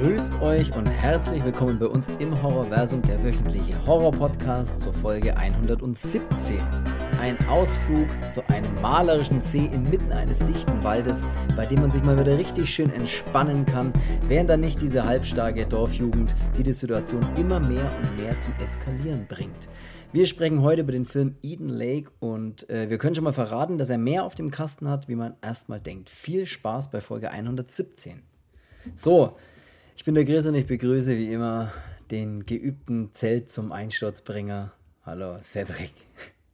Grüßt euch und herzlich willkommen bei uns im Horrorversum, der wöchentliche Horror-Podcast zur Folge 117. Ein Ausflug zu einem malerischen See inmitten eines dichten Waldes, bei dem man sich mal wieder richtig schön entspannen kann, während dann nicht diese halbstarke Dorfjugend, die die Situation immer mehr und mehr zum Eskalieren bringt. Wir sprechen heute über den Film Eden Lake und äh, wir können schon mal verraten, dass er mehr auf dem Kasten hat, wie man erstmal denkt. Viel Spaß bei Folge 117. So, ich bin der Chris und ich begrüße wie immer den geübten Zelt zum Einsturzbringer. Hallo, Cedric.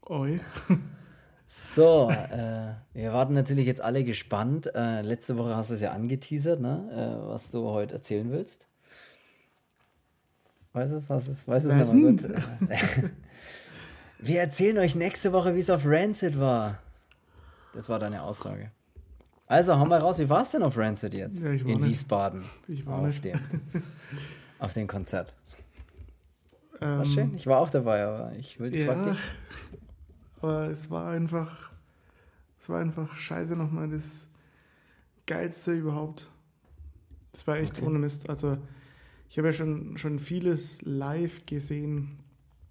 Oi. So, äh, wir warten natürlich jetzt alle gespannt. Äh, letzte Woche hast du es ja angeteasert, ne? Äh, was du heute erzählen willst. Weißt du es? Hast es? Weißt du es nochmal gut? wir erzählen euch nächste Woche, wie es auf Rancid war. Das war deine Aussage. Also, hau mal raus, wie war es denn auf Rancid jetzt? Ja, In nicht. Wiesbaden. Ich war auf nicht. Dem, auf dem Konzert. Ähm, War schön. Ich war auch dabei, aber ich will Ja, dich. aber es war einfach, es war einfach scheiße nochmal das Geilste überhaupt. Das war echt Okay. ohne Mist. Also ich habe ja schon, schon vieles live gesehen.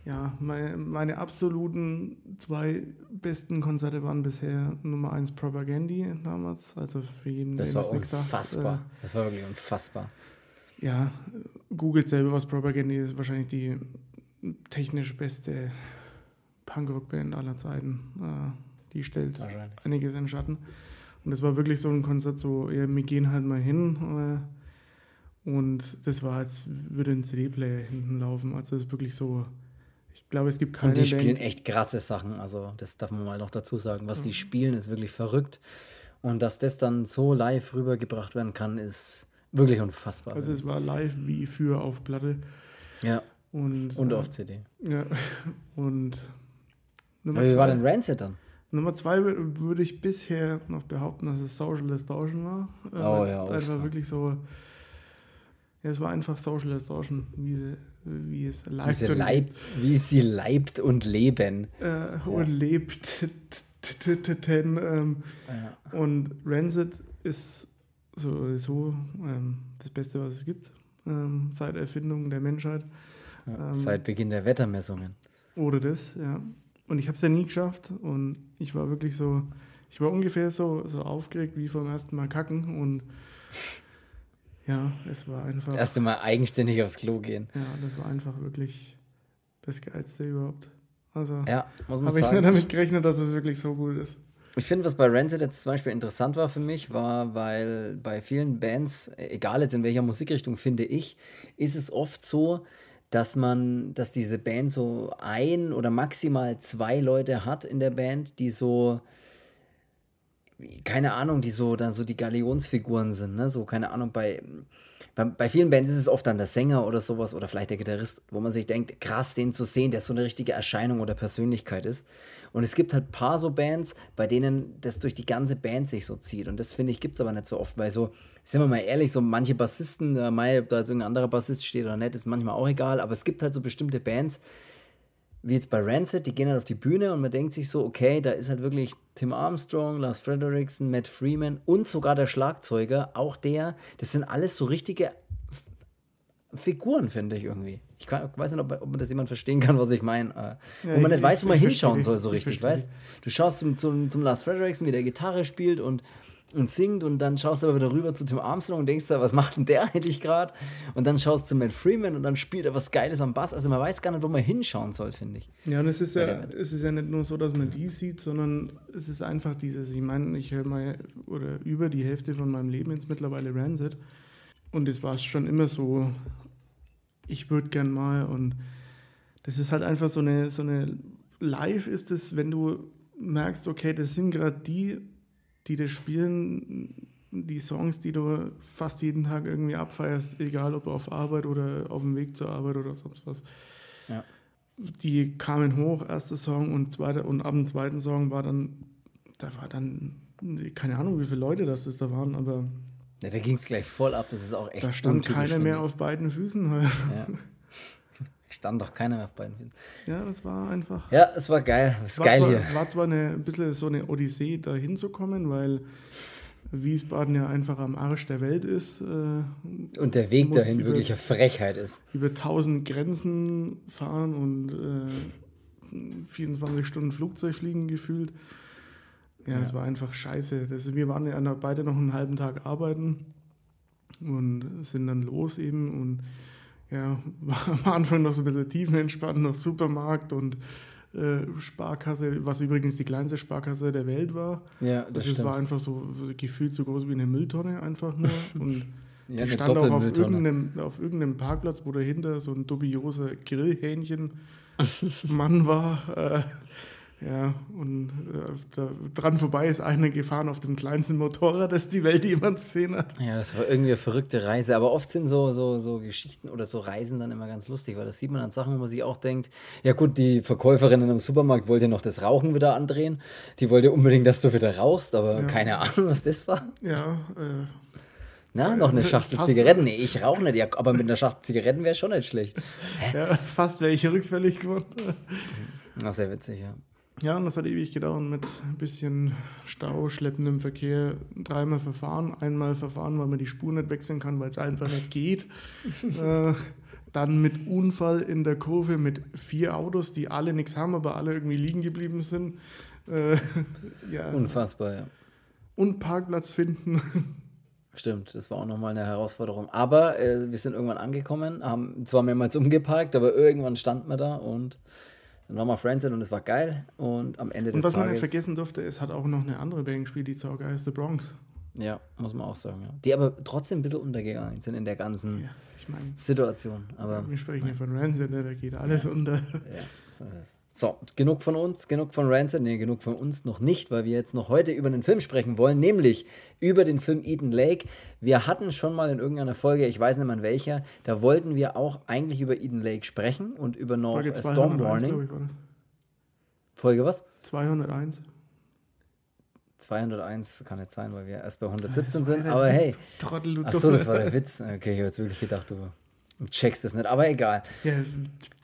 Ja, meine, meine absoluten zwei besten Konzerte waren bisher Nummer eins Propagandy damals. Also für jeden, Das der war das nicht sagt, unfassbar. äh, das war wirklich unfassbar. ja, googelt selber, was Propagandy ist. Wahrscheinlich die technisch beste Punkrock-Band aller Zeiten. Äh, die stellt einiges in Schatten. Und das war wirklich so ein Konzert, so, ja, wir gehen halt mal hin. Äh, und das war, als würde ein CD-Player hinten laufen. Also das ist wirklich so, ich glaube, es gibt keine Und die spielen Band. echt krasse Sachen. Also, das darf man mal noch dazu sagen. Was Mhm. die spielen, ist wirklich verrückt. Und dass das dann so live rübergebracht werden kann, ist wirklich unfassbar. Also es war live wie für auf Platte. ja, Und, und äh, auf CD. Ja, und Nummer Aber wie war denn Rancid dann? Nummer zwei wür- würde ich bisher noch behaupten, dass es Social Distortion war. Äh, Oh ja, einfach wirklich so. Ja, es war einfach Social Distortion, wie, sie, wie es Wie leibt sie, und, leibt, wie sie leibt und leben. äh, und lebt. Ja. Und Rancid ist sowieso ähm, das Beste, was es gibt, ähm, seit Erfindung der Menschheit. Ähm, Seit Beginn der Wettermessungen. Oder das, ja. Und ich habe es ja nie geschafft und ich war wirklich so, ich war ungefähr so, so aufgeregt wie vom ersten Mal kacken und ja, es war einfach, Das erste Mal eigenständig aufs Klo gehen. ja, das war einfach wirklich das Geilste überhaupt. Also Ja, muss man habe ich sagen. nicht damit gerechnet, dass es wirklich so gut ist. Ich finde, was bei Rancid jetzt zum Beispiel interessant war für mich, war, weil bei vielen Bands, egal jetzt in welcher Musikrichtung, finde ich, ist es oft so, dass man, dass diese Band so ein oder maximal zwei Leute hat in der Band, die so, keine Ahnung, die so dann so die Galionsfiguren sind, ne? So, keine Ahnung, bei, bei, bei vielen Bands ist es oft dann der Sänger oder sowas oder vielleicht der Gitarrist, wo man sich denkt, krass, den zu sehen, der so eine richtige Erscheinung oder Persönlichkeit ist. Und es gibt halt paar so Bands, bei denen das durch die ganze Band sich so zieht. Und das finde ich, gibt es aber nicht so oft, weil so, sind wir mal ehrlich, so manche Bassisten, äh, mei, ob da jetzt irgendein anderer Bassist steht oder nicht, ist manchmal auch egal, aber es gibt halt so bestimmte Bands, wie jetzt bei Rancid, die gehen halt auf die Bühne und man denkt sich so, okay, da ist halt wirklich Tim Armstrong, Lars Frederiksen, Matt Freeman und sogar der Schlagzeuger, auch der, das sind alles so richtige Figuren, finde ich irgendwie. Ich kann, weiß nicht, ob, ob man das jemand verstehen kann, was ich meine. Äh, Ja, wo man ich- nicht weiß, wo man hinschauen soll, so Ich richtig, weißt Du schaust zum, zum, zum Lars Frederiksen, wie der Gitarre spielt und und singt und dann schaust du aber wieder rüber zu Tim Armstrong und denkst da, was macht denn der eigentlich gerade? Und dann schaust du zu Matt Freeman und dann spielt er was Geiles am Bass. Also man weiß gar nicht, wo man hinschauen soll, finde ich. Ja, und es ist ja, es ist ja nicht nur so, dass man die sieht, sondern es ist einfach dieses, ich meine, ich höre mal oder über die Hälfte von meinem Leben jetzt mittlerweile Rancid und es war schon immer so, ich würde gern mal und das ist halt einfach so eine, so eine, live ist es, wenn du merkst, okay, das sind gerade die, die das spielen, die Songs, die du fast jeden Tag irgendwie abfeierst, egal ob auf Arbeit oder auf dem Weg zur Arbeit oder sonst was Ja. die kamen hoch, erster Song und zweiter und ab dem zweiten Song war dann, da war dann, keine Ahnung, wie viele Leute das ist, da waren, aber Ja, da ging es gleich voll ab. Das ist auch echt da stand keiner mehr auf beiden Füßen. Ja. Stand doch keiner mehr auf beiden Füßen. Ja, das war einfach. Ja, es war geil. Es ist War geil zwar, hier. war zwar eine, ein bisschen so eine Odyssee, da hinzukommen, weil Wiesbaden ja einfach am Arsch der Welt ist. Äh, und der Weg dahin über, wirklich eine Frechheit ist. Über tausend Grenzen fahren und äh, 24 Stunden Flugzeug fliegen gefühlt. Ja, es ja. war einfach scheiße. Das, wir waren ja beide noch einen halben Tag arbeiten und sind dann los eben und ja, war am Anfang noch so ein bisschen tiefenentspannt, noch Supermarkt und äh, Sparkasse, was übrigens die kleinste Sparkasse der Welt war. Ja, das, das war einfach so gefühlt so groß wie eine Mülltonne einfach nur. Und ja, die stand auch auf irgendeinem, auf irgendeinem Parkplatz, wo dahinter so ein dubioser Grillhähnchen-Mann war. Äh, ja, und äh, dran vorbei ist einer gefahren auf dem kleinsten Motorrad, das die Welt jemals gesehen hat. Ja, das war irgendwie eine verrückte Reise. Aber oft sind so, so, so Geschichten oder so Reisen dann immer ganz lustig, weil das sieht man an Sachen, wo man sich auch denkt, ja gut, die Verkäuferin im Supermarkt wollte noch das Rauchen wieder andrehen. Die wollte unbedingt, dass du wieder rauchst, aber ja. keine Ahnung, was das war. Ja, äh, na, noch eine Schachtel fast Zigaretten. Nee, ich rauche nicht, ja, aber mit einer Schachtel Zigaretten wäre schon nicht schlecht. Hä? Ja, fast wäre ich rückfällig geworden. Ach, sehr witzig, ja. Ja, und das hat ewig gedauert mit ein bisschen Stau, schleppendem Verkehr. Dreimal verfahren, einmal verfahren, weil man die Spur nicht wechseln kann, weil es einfach nicht geht. äh, dann mit Unfall in der Kurve mit vier Autos, die alle nichts haben, aber alle irgendwie liegen geblieben sind. Äh, ja. Unfassbar, ja. Und Parkplatz finden. Stimmt, das war auch nochmal eine Herausforderung. Aber äh, wir sind irgendwann angekommen, haben zwar mehrmals umgeparkt, aber irgendwann standen wir da und dann waren wir Friendset und es war geil. Und am Ende des Tages. Und was man nicht vergessen durfte, es hat auch noch eine andere Band gespielt, die saugeil ist, The Bronx. Ja, muss man auch sagen. Ja. Die aber trotzdem ein bisschen untergegangen sind in der ganzen ja, ich mein, Situation. Aber, wir sprechen ja von Rancid, ne, da geht alles unter. Ja, so ist es. So, genug von uns, genug von Rancid, nee, genug von uns noch nicht, weil wir jetzt noch heute über einen Film sprechen wollen, nämlich über den Film Eden Lake. Wir hatten schon mal in irgendeiner Folge, ich weiß nicht mehr in welcher, da wollten wir auch eigentlich über Eden Lake sprechen und über noch Folge Storm Warning. Ich, Folge was? 201. 201 kann nicht sein, weil wir erst bei 117 sind, aber hey. Trottel, du Achso, das war der Witz. Okay, ich habe jetzt wirklich gedacht, du checkst das nicht, aber egal. Ja,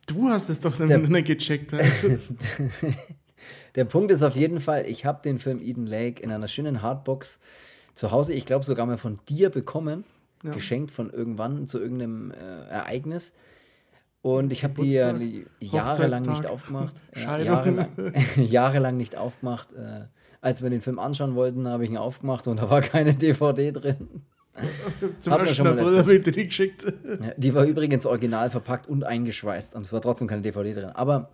Du hast es doch dann nicht gecheckt. der Punkt ist auf jeden Fall, ich habe den Film Eden Lake in einer schönen Hardbox zu Hause, ich glaube sogar mal von dir bekommen, ja. geschenkt von irgendwann zu irgendeinem äh, Ereignis. Und ich habe die ja jahrelang nicht aufgemacht. Ja, jahrelang, jahrelang nicht aufgemacht. Äh, als wir den Film anschauen wollten, habe ich ihn aufgemacht und da war keine DVD drin. Zum Beispiel eine Brille die geschickt. Ja, die war übrigens original verpackt und eingeschweißt. Und es war trotzdem keine DVD drin. Aber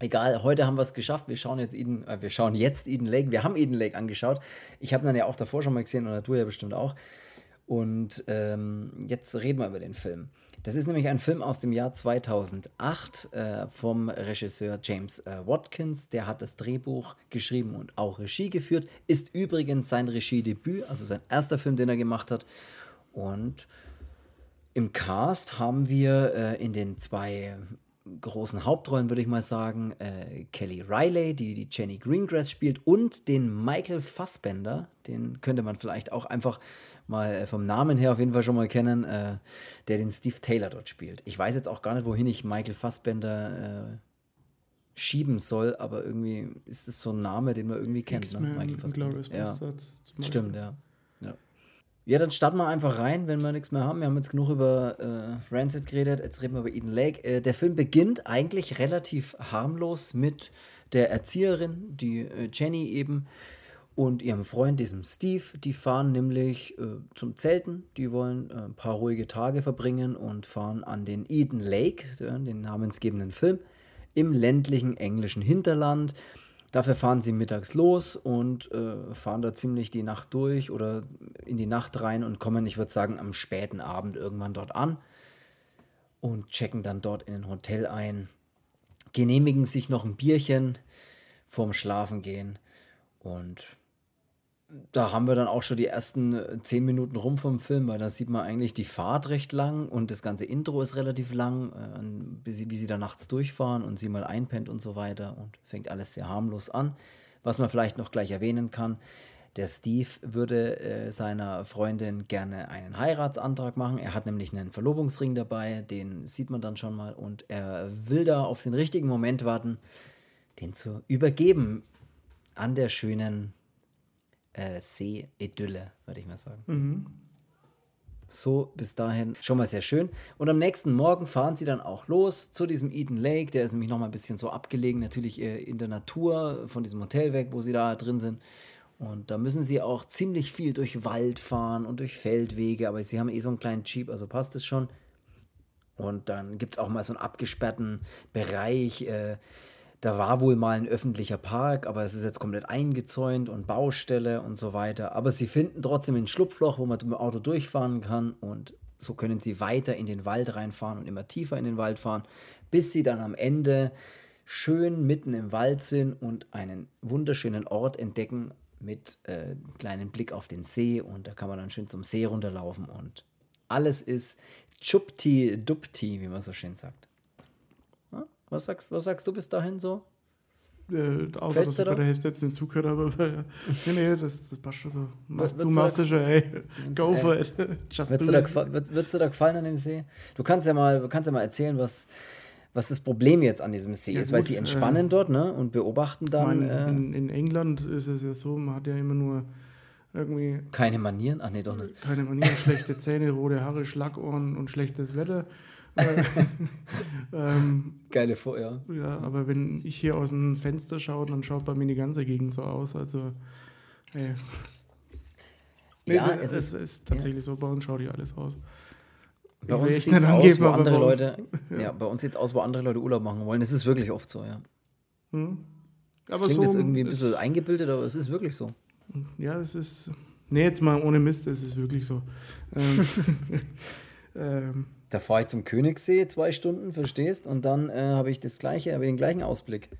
egal, heute haben wir es geschafft. Wir schauen jetzt Eden, äh, wir schauen jetzt Eden Lake. Wir haben Eden Lake angeschaut. Ich habe dann ja auch davor schon mal gesehen und du ja bestimmt auch. Und ähm, jetzt reden wir über den Film. Das ist nämlich ein Film aus dem Jahr 2008 äh, vom Regisseur James äh, Watkins. Der hat das Drehbuch geschrieben und auch Regie geführt. Ist übrigens sein Regiedebüt, also sein erster Film, den er gemacht hat. Und im Cast haben wir äh, in den zwei großen Hauptrollen, würde ich mal sagen, äh, Kelly Riley, die die Jenny Greengrass spielt, und den Michael Fassbender. Den könnte man vielleicht auch einfach mal äh, vom Namen her auf jeden Fall schon mal kennen, äh, der den Steve Taylor dort spielt. Ich weiß jetzt auch gar nicht, wohin ich Michael Fassbender äh, schieben soll, aber irgendwie ist es so ein Name, den man irgendwie kennt. Ne? Michael Fassbender. Ja. Stimmt, ja. ja. Ja, dann starten wir einfach rein, wenn wir nichts mehr haben. Wir haben jetzt genug über äh, Rancid geredet, jetzt reden wir über Eden Lake. Äh, der Film beginnt eigentlich relativ harmlos mit der Erzieherin, die äh, Jenny eben, und ihrem Freund, diesem Steve, die fahren nämlich äh, zum Zelten. Die wollen äh, ein paar ruhige Tage verbringen und fahren an den Eden Lake, den namensgebenden Film, im ländlichen englischen Hinterland. Dafür fahren sie mittags los und äh, fahren da ziemlich die Nacht durch oder in die Nacht rein und kommen, ich würde sagen, am späten Abend irgendwann dort an und checken dann dort in ein Hotel ein, genehmigen sich noch ein Bierchen vorm Schlafengehen und da haben wir dann auch schon die ersten äh, zehn Minuten rum vom Film, weil da sieht man eigentlich die Fahrt recht lang und das ganze Intro ist relativ lang, äh, wie, sie, wie sie da nachts durchfahren und sie mal einpennt und so weiter und fängt alles sehr harmlos an. Was man vielleicht noch gleich erwähnen kann, der Steve würde äh, seiner Freundin gerne einen Heiratsantrag machen. Er hat nämlich einen Verlobungsring dabei, den sieht man dann schon mal und er will da auf den richtigen Moment warten, den zu übergeben an der schönen äh, See-Idylle, würde ich mal sagen. Mhm. So, bis dahin schon mal sehr schön. Und am nächsten Morgen fahren sie dann auch los zu diesem Eden Lake. Der ist nämlich noch mal ein bisschen so abgelegen, natürlich äh, in der Natur von diesem Hotel weg, wo sie da drin sind. Und da müssen sie auch ziemlich viel durch Wald fahren und durch Feldwege, aber sie haben eh so einen kleinen Jeep, also passt es schon. Und dann gibt es auch mal so einen abgesperrten Bereich. Äh, da war wohl mal ein öffentlicher Park, aber es ist jetzt komplett eingezäunt und Baustelle und so weiter. Aber sie finden trotzdem ein Schlupfloch, wo man mit dem Auto durchfahren kann und so können sie weiter in den Wald reinfahren und immer tiefer in den Wald fahren, bis sie dann am Ende schön mitten im Wald sind und einen wunderschönen Ort entdecken mit äh, kleinen Blick auf den See und da kann man dann schön zum See runterlaufen und alles ist Chupti Dupti, wie man so schön sagt. Ja? Was, sagst, was sagst du bis dahin so? Äh, außer, Fällst dass ich bei der Hälfte jetzt den Zug gehört habe. Aber, nee, nee, das, das passt schon so. Mach, du machst es schon, ey. Go for it. Just dir da, wird's, dir da gefallen an dem See? Du kannst ja mal, kannst ja mal erzählen, was, was das Problem jetzt an diesem See ja, ist, gut, weil sie entspannen äh, dort ne, und beobachten dann. Mein, äh, in, in, England ist es ja so, man hat ja immer nur irgendwie. Keine Manieren? Ach nee, doch nicht. Keine Manieren, schlechte Zähne, rote Haare, Schlagohren und schlechtes Wetter. ähm, Geile Vor, ja. Ja, aber wenn ich hier aus dem Fenster schaue, dann schaut bei mir die ganze Gegend so aus. Also, ey. Nee, ja, es, es, ist, ist, tatsächlich ja. so, bei uns schaut hier alles aus. Bei uns sieht es aus, wo andere Leute, ja. ja. bei uns sieht es aus, wo andere Leute Urlaub machen wollen. Es ist wirklich oft so, ja. Hm. Das klingt so, jetzt irgendwie ein bisschen eingebildet, aber es ist wirklich so. Ja, es ist. Nee, jetzt mal ohne Mist, es ist wirklich so. ähm, ähm, da fahre ich zum Königssee zwei Stunden, verstehst? Und dann äh, habe ich das gleiche, habe den gleichen Ausblick.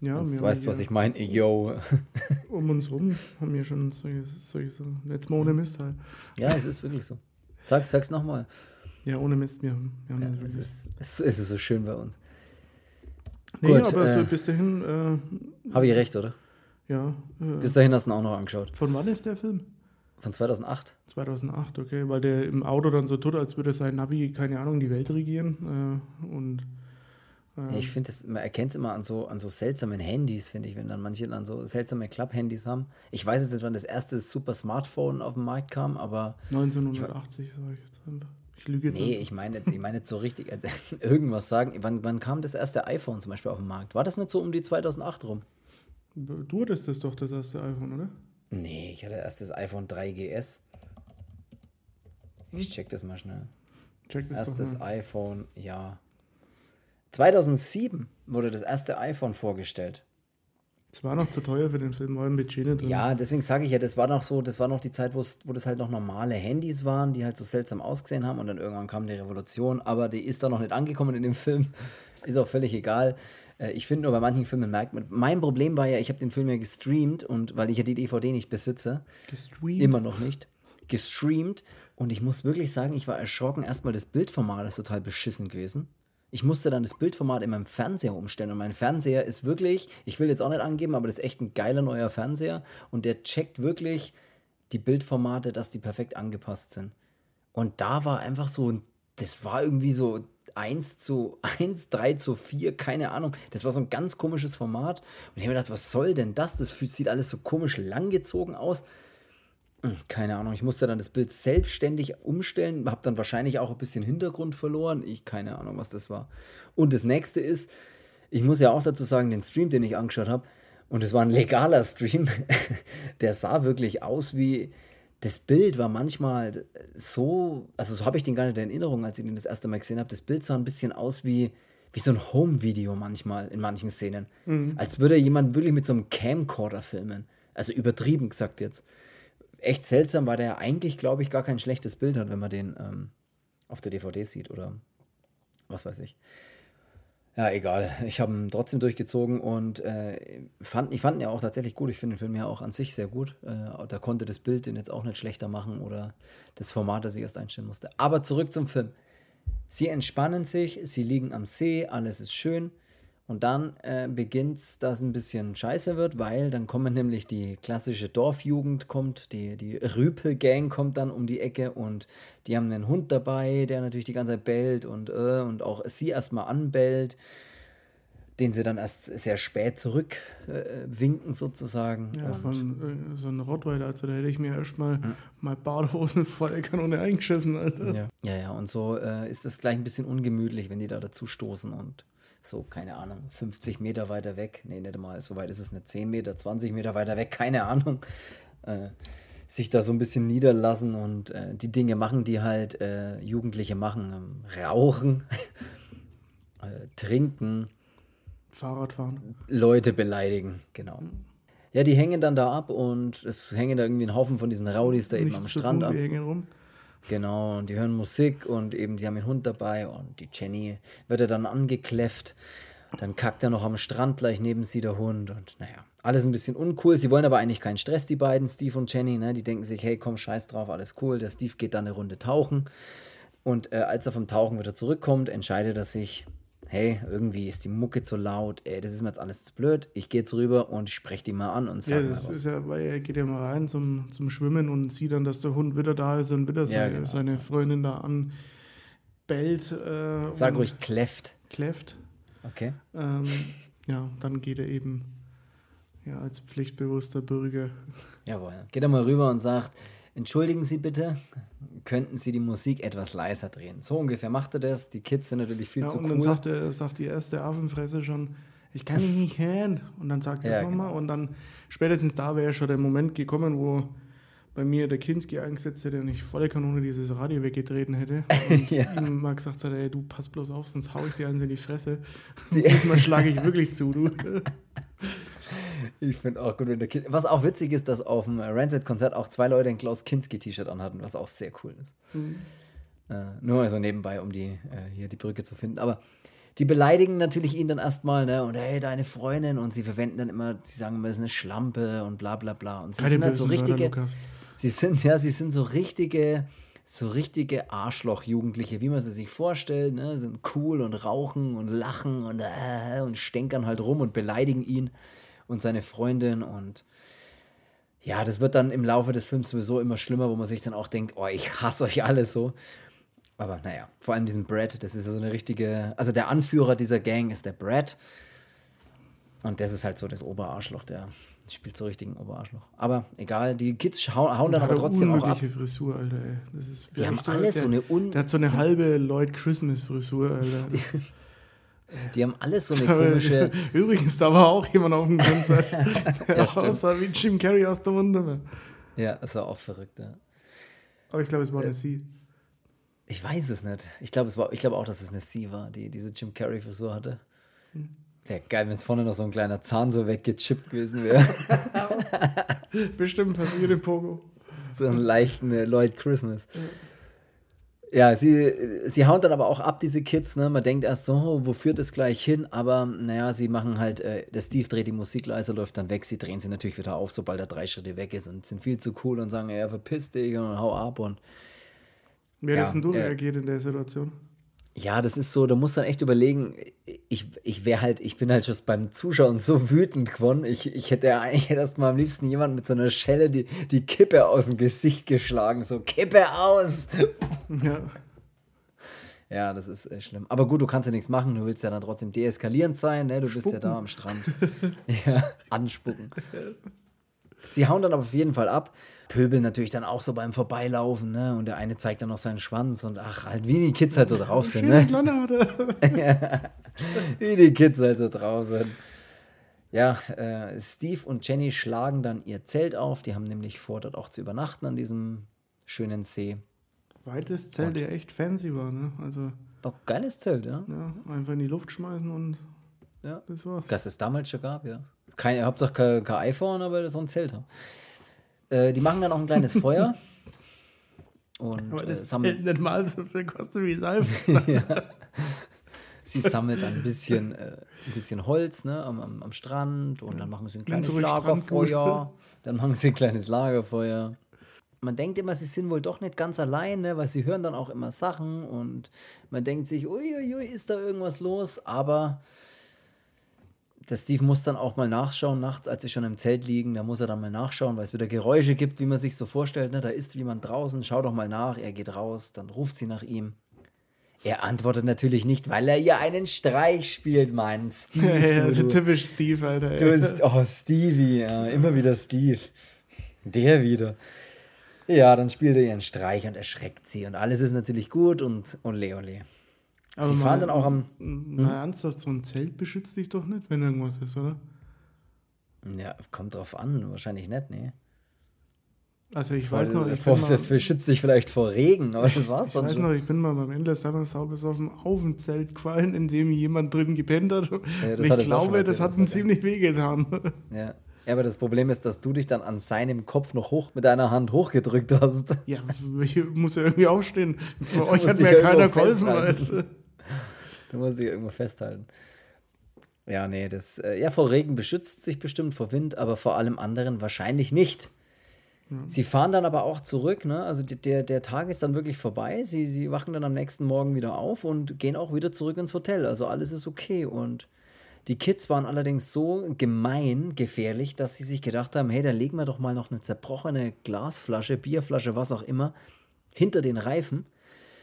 Ja, du weißt, was ich meine. Yo. Um uns rum haben wir schon solche, solche so. Jetzt mal ohne Mist halt. Ja, es ist wirklich so. Sag's, sag's nochmal. Ja, ohne Mist, wir haben, wir haben ja, das es, ist, es ist so schön bei uns. Nee, Gut, aber äh, so bis dahin. Äh, Habe ich recht, oder? Ja. Äh, bis dahin hast du ihn auch noch angeschaut. Von wann ist der Film? Von 2008. 2008, okay, weil der im Auto dann so tut, als würde sein Navi, keine Ahnung, die Welt regieren. Äh, und ja, ich finde, man erkennt es immer an so, an so seltsamen Handys, finde ich, wenn dann manche dann so seltsame Club-Handys haben. Ich weiß jetzt nicht, wann das erste super Smartphone auf den Markt kam, aber. 1980, sage ich jetzt einfach. Ich lüge jetzt. Nee, ich meine jetzt, ich meine jetzt so richtig, irgendwas sagen. Wann, wann kam das erste iPhone zum Beispiel auf den Markt? War das nicht so um die 2008 rum? Du hattest das doch, das erste iPhone, oder? Nee, ich hatte erst das iPhone 3GS. Ich hm? check das mal schnell. Check das Erstes iPhone, ja. 2007 wurde das erste iPhone vorgestellt. Es war noch zu teuer für den Film, war im Budget drin. Ja, deswegen sage ich ja, das war noch so, das war noch die Zeit, wo das halt noch normale Handys waren, die halt so seltsam ausgesehen haben und dann irgendwann kam die Revolution, aber die ist da noch nicht angekommen in dem Film. Ist auch völlig egal. Äh, ich finde nur, bei manchen Filmen merkt man, mein Problem war ja, ich habe den Film ja gestreamt und weil ich ja die DVD nicht besitze, gestreamt? immer noch nicht, gestreamt und ich muss wirklich sagen, ich war erschrocken, erstmal das Bildformat ist total beschissen gewesen. Ich musste dann das Bildformat in meinem Fernseher umstellen und mein Fernseher ist wirklich, ich will jetzt auch nicht angeben, aber das ist echt ein geiler neuer Fernseher und der checkt wirklich die Bildformate, dass die perfekt angepasst sind. Und da war einfach so, das war irgendwie so 1 zu 1, 3 zu 4, keine Ahnung. Das war so ein ganz komisches Format. Und ich habe mir gedacht, was soll denn das? Das sieht alles so komisch langgezogen aus. Hm, keine Ahnung, ich musste dann das Bild selbstständig umstellen, habe dann wahrscheinlich auch ein bisschen Hintergrund verloren. Ich keine Ahnung, was das war. Und das nächste ist, ich muss ja auch dazu sagen, den Stream, den ich angeschaut habe, und es war ein legaler Stream, der sah wirklich aus wie, das Bild war manchmal so, also so habe ich den gar nicht in Erinnerung, als ich den das erste Mal gesehen habe. Das Bild sah ein bisschen aus wie, wie so ein Home-Video manchmal in manchen Szenen. Mhm. Als würde jemand wirklich mit so einem Camcorder filmen. Also übertrieben gesagt jetzt echt seltsam, weil der ja eigentlich, glaube ich, gar kein schlechtes Bild hat, wenn man den ähm, auf der DVD sieht oder was weiß ich. Ja, egal. Ich habe ihn trotzdem durchgezogen und äh, fand, ich fand ihn ja auch tatsächlich gut. Ich finde den Film ja auch an sich sehr gut. Äh, da konnte das Bild den jetzt auch nicht schlechter machen oder das Format, das ich erst einstellen musste. Aber zurück zum Film. Sie entspannen sich, sie liegen am See, alles ist schön. Und dann äh, beginnt es, dass es ein bisschen scheiße wird, weil dann kommen nämlich die klassische Dorfjugend kommt, die, die Rüpel-Gang kommt dann um die Ecke und die haben einen Hund dabei, der natürlich die ganze Zeit bellt und, äh, und auch sie erstmal anbellt. den sie dann erst sehr spät zurückwinken, äh, sozusagen. Ja, von äh, so einem Rottweiler, also da hätte ich mir erstmal mhm. mal Badehosen voll der Kanone eingeschissen, Alter. Ja, ja, ja und so äh, ist das gleich ein bisschen ungemütlich, wenn die da dazu stoßen und so, keine Ahnung, 50 Meter weiter weg, nee, nicht mal, so weit ist es nicht, 10 Meter, 20 Meter weiter weg, keine Ahnung, äh, sich da so ein bisschen niederlassen und äh, die Dinge machen, die halt äh, Jugendliche machen. Ähm, rauchen, äh, trinken, Fahrradfahren. Leute beleidigen, genau. Ja, die hängen dann da ab und es hängen da irgendwie ein Haufen von diesen Rowdies da eben am Strand ab. Die hängen rum. Genau, und die hören Musik und eben die haben einen Hund dabei und die Jenny wird er dann angekläfft. Dann kackt er noch am Strand gleich neben sie der Hund und naja, alles ein bisschen uncool. Sie wollen aber eigentlich keinen Stress, die beiden, Steve und Jenny. Ne? Die denken sich, hey, komm, scheiß drauf, alles cool. Der Steve geht dann eine Runde tauchen und äh, als er vom Tauchen wieder zurückkommt, entscheidet er sich, hey, irgendwie ist die Mucke zu laut, ey, das ist mir jetzt alles zu blöd, ich gehe jetzt rüber und spreche die mal an und sage ja, das mal was. Ist ja, weil er geht ja mal rein zum, zum Schwimmen und sieht dann, dass der Hund wieder da ist und wieder seine, ja, genau. seine Freundin da anbellt. Äh, Sag ruhig kläfft. Kläfft. Okay. Ähm, ja, dann geht er eben ja, als pflichtbewusster Bürger. Jawohl. Geht er mal rüber und sagt, entschuldigen Sie bitte, könnten Sie die Musik etwas leiser drehen. So ungefähr macht er das. Die Kids sind natürlich viel ja, zu und cool. Und dann sagt, er, sagt die erste Affenfresse schon, ich kann dich nicht hören. Und dann sagt er ja, es nochmal. Genau. Und dann spätestens da wäre schon der Moment gekommen, wo bei mir der Kinski eingesetzt hätte und ich volle Kanone dieses Radio weggetreten hätte. Und ja. ihm mal gesagt hat, ey, du pass bloß auf, sonst hau ich dir eins in die Fresse. Diesmal schlage ich wirklich zu, du. Ich finde auch gut, wenn der kind Was auch witzig ist, dass auf dem Rancid-Konzert auch zwei Leute ein Klaus Kinski-T-Shirt anhatten, was auch sehr cool ist. Mhm. Äh, nur also nebenbei, um die, äh, hier die Brücke zu finden. Aber die beleidigen natürlich ihn dann erstmal, ne? Und hey, deine Freundin. Und sie verwenden dann immer, sie sagen immer, es ist eine Schlampe und bla bla bla. Und sie Keine sind halt so richtige. Wörter, sie sind, ja, sie sind so richtige, so richtige Arschloch-Jugendliche, wie man sie sich vorstellt, ne? Sind cool und rauchen und lachen und, äh, und stänkern halt rum und beleidigen ihn und seine Freundin und ja, das wird dann im Laufe des Films sowieso immer schlimmer, wo man sich dann auch denkt, oh, ich hasse euch alle so. Aber naja, vor allem diesen Brad, das ist ja so eine richtige, also der Anführer dieser Gang ist der Brad. Und das ist halt so das Oberarschloch, der spielt so richtigen Oberarschloch. Aber egal, die Kids hauen, hauen dann aber trotzdem auch ab. Frisur, Alter, ey. Das ist die haben alles der, so eine un Der hat so eine halbe Lloyd Christmas Frisur, Alter. Die haben alles so eine komische. Übrigens, da war auch jemand auf dem Konzert, der ja, aussah wie Jim Carrey aus der Wundermann. Ja, das war auch verrückt, ja. Aber ich glaube, es war eine Sie. Ich weiß es nicht. Ich glaube glaub auch, dass es eine Sie war, die diese Jim Carrey-Frisur hatte. Hm. Wäre geil, wenn es vorne noch so ein kleiner Zahn so weggechippt gewesen wäre. Bestimmt passiert im Pogo. So einen leichten äh, Lloyd Christmas. Ja. Ja, sie, sie hauen dann aber auch ab, diese Kids. Ne? Man denkt erst so, wo führt das gleich hin? Aber naja, sie machen halt, äh, der Steve dreht die Musik leiser, läuft dann weg. Sie drehen sie natürlich wieder auf, sobald er drei Schritte weg ist und sind viel zu cool und sagen, ja, verpiss dich und hau ab. Und, Wie ja, hättest du äh, reagiert in der Situation? Ja, das ist so, da muss dann echt überlegen, ich, ich wäre halt, ich bin halt schon beim Zuschauen so wütend geworden. Ich, ich hätte eigentlich erst mal am liebsten jemand mit so einer Schelle die, die Kippe aus dem Gesicht geschlagen. So, Kippe aus! Ja. Ja, das ist äh, schlimm. Aber gut, du kannst ja nichts machen. Du willst ja dann trotzdem deeskalierend sein. Ne? Du Spucken. bist ja da am Strand. ja, anspucken. Sie hauen dann aber auf jeden Fall ab. Pöbeln natürlich dann auch so beim Vorbeilaufen, ne? Und der eine zeigt dann noch seinen Schwanz und ach, halt, wie die Kids halt so drauf sind, ne? ja, wie die Kids halt so drauf sind. Ja, äh, Steve und Jenny schlagen dann ihr Zelt auf. Die haben nämlich vor, dort auch zu übernachten an diesem schönen See. Weites Zelt, der echt fancy war, ne? Also. Doch geiles Zelt, ja. Ja, einfach in die Luft schmeißen und ja. das war's. Das es damals schon gab, ja. Kein, Hauptsache kein, kein iPhone, aber so ein Zelt haben. Äh, die machen dann auch ein kleines Feuer. Und, aber das äh, Zelt nicht mal so viel kostet wie iPhone. ja. Sie sammelt dann ein bisschen, äh, ein bisschen Holz ne, am, am, am Strand und dann machen sie ein kleines Lagerfeuer. Dann machen sie ein kleines Lagerfeuer man denkt immer, sie sind wohl doch nicht ganz alleine, weil sie hören dann auch immer Sachen und man denkt sich, uiuiui, ist da irgendwas los? Aber der Steve muss dann auch mal nachschauen, nachts, als sie schon im Zelt liegen, da muss er dann mal nachschauen, weil es wieder Geräusche gibt, wie man sich so vorstellt, ne? da ist jemand draußen, schau doch mal nach, er geht raus, dann ruft sie nach ihm. Er antwortet natürlich nicht, weil er ja einen Streich spielt, Mann. Steve. Du, du. typisch Steve, Alter. Du bist, oh, Stevie, ja, immer wieder Steve. Der wieder. Ja, dann spielt er ihren Streich und erschreckt sie und alles ist natürlich gut und ole ole. Aber sie mal- fahren dann auch am. Mal ernsthaft, so ein Zelt beschützt dich doch nicht, wenn irgendwas ist, oder? Ja, kommt drauf an, wahrscheinlich nicht, nee. Also ich weiß noch, ich vor, bin mal, das beschützt dich vielleicht vor Regen, aber das war's ich dann weiß schon. noch, ich bin mal beim Endless Summer Saubers auf dem, auf dem Zelt gefallen, in dem jemand drin gepennt hat. Ja, ich glaube, das erzählt, hat das ihm hat er. ziemlich wehgetan. Ja. ja, aber das Problem ist, dass du dich dann an seinem Kopf noch hoch mit deiner Hand hochgedrückt hast. Ja, ich muss ja irgendwie aufstehen. Für euch hat mir ja keiner geholfen. Du musst dich irgendwo festhalten. Ja, nee, das, äh, ja, vor Regen beschützt sich bestimmt, vor Wind, aber vor allem anderen wahrscheinlich nicht. Sie fahren dann aber auch zurück, ne? Also der, der Tag ist dann wirklich vorbei. Sie, sie wachen dann am nächsten Morgen wieder auf und gehen auch wieder zurück ins Hotel. Also alles ist okay. Und die Kids waren allerdings so gemein, gefährlich, dass sie sich gedacht haben: hey, da legen wir doch mal noch eine zerbrochene Glasflasche, Bierflasche, was auch immer, hinter den Reifen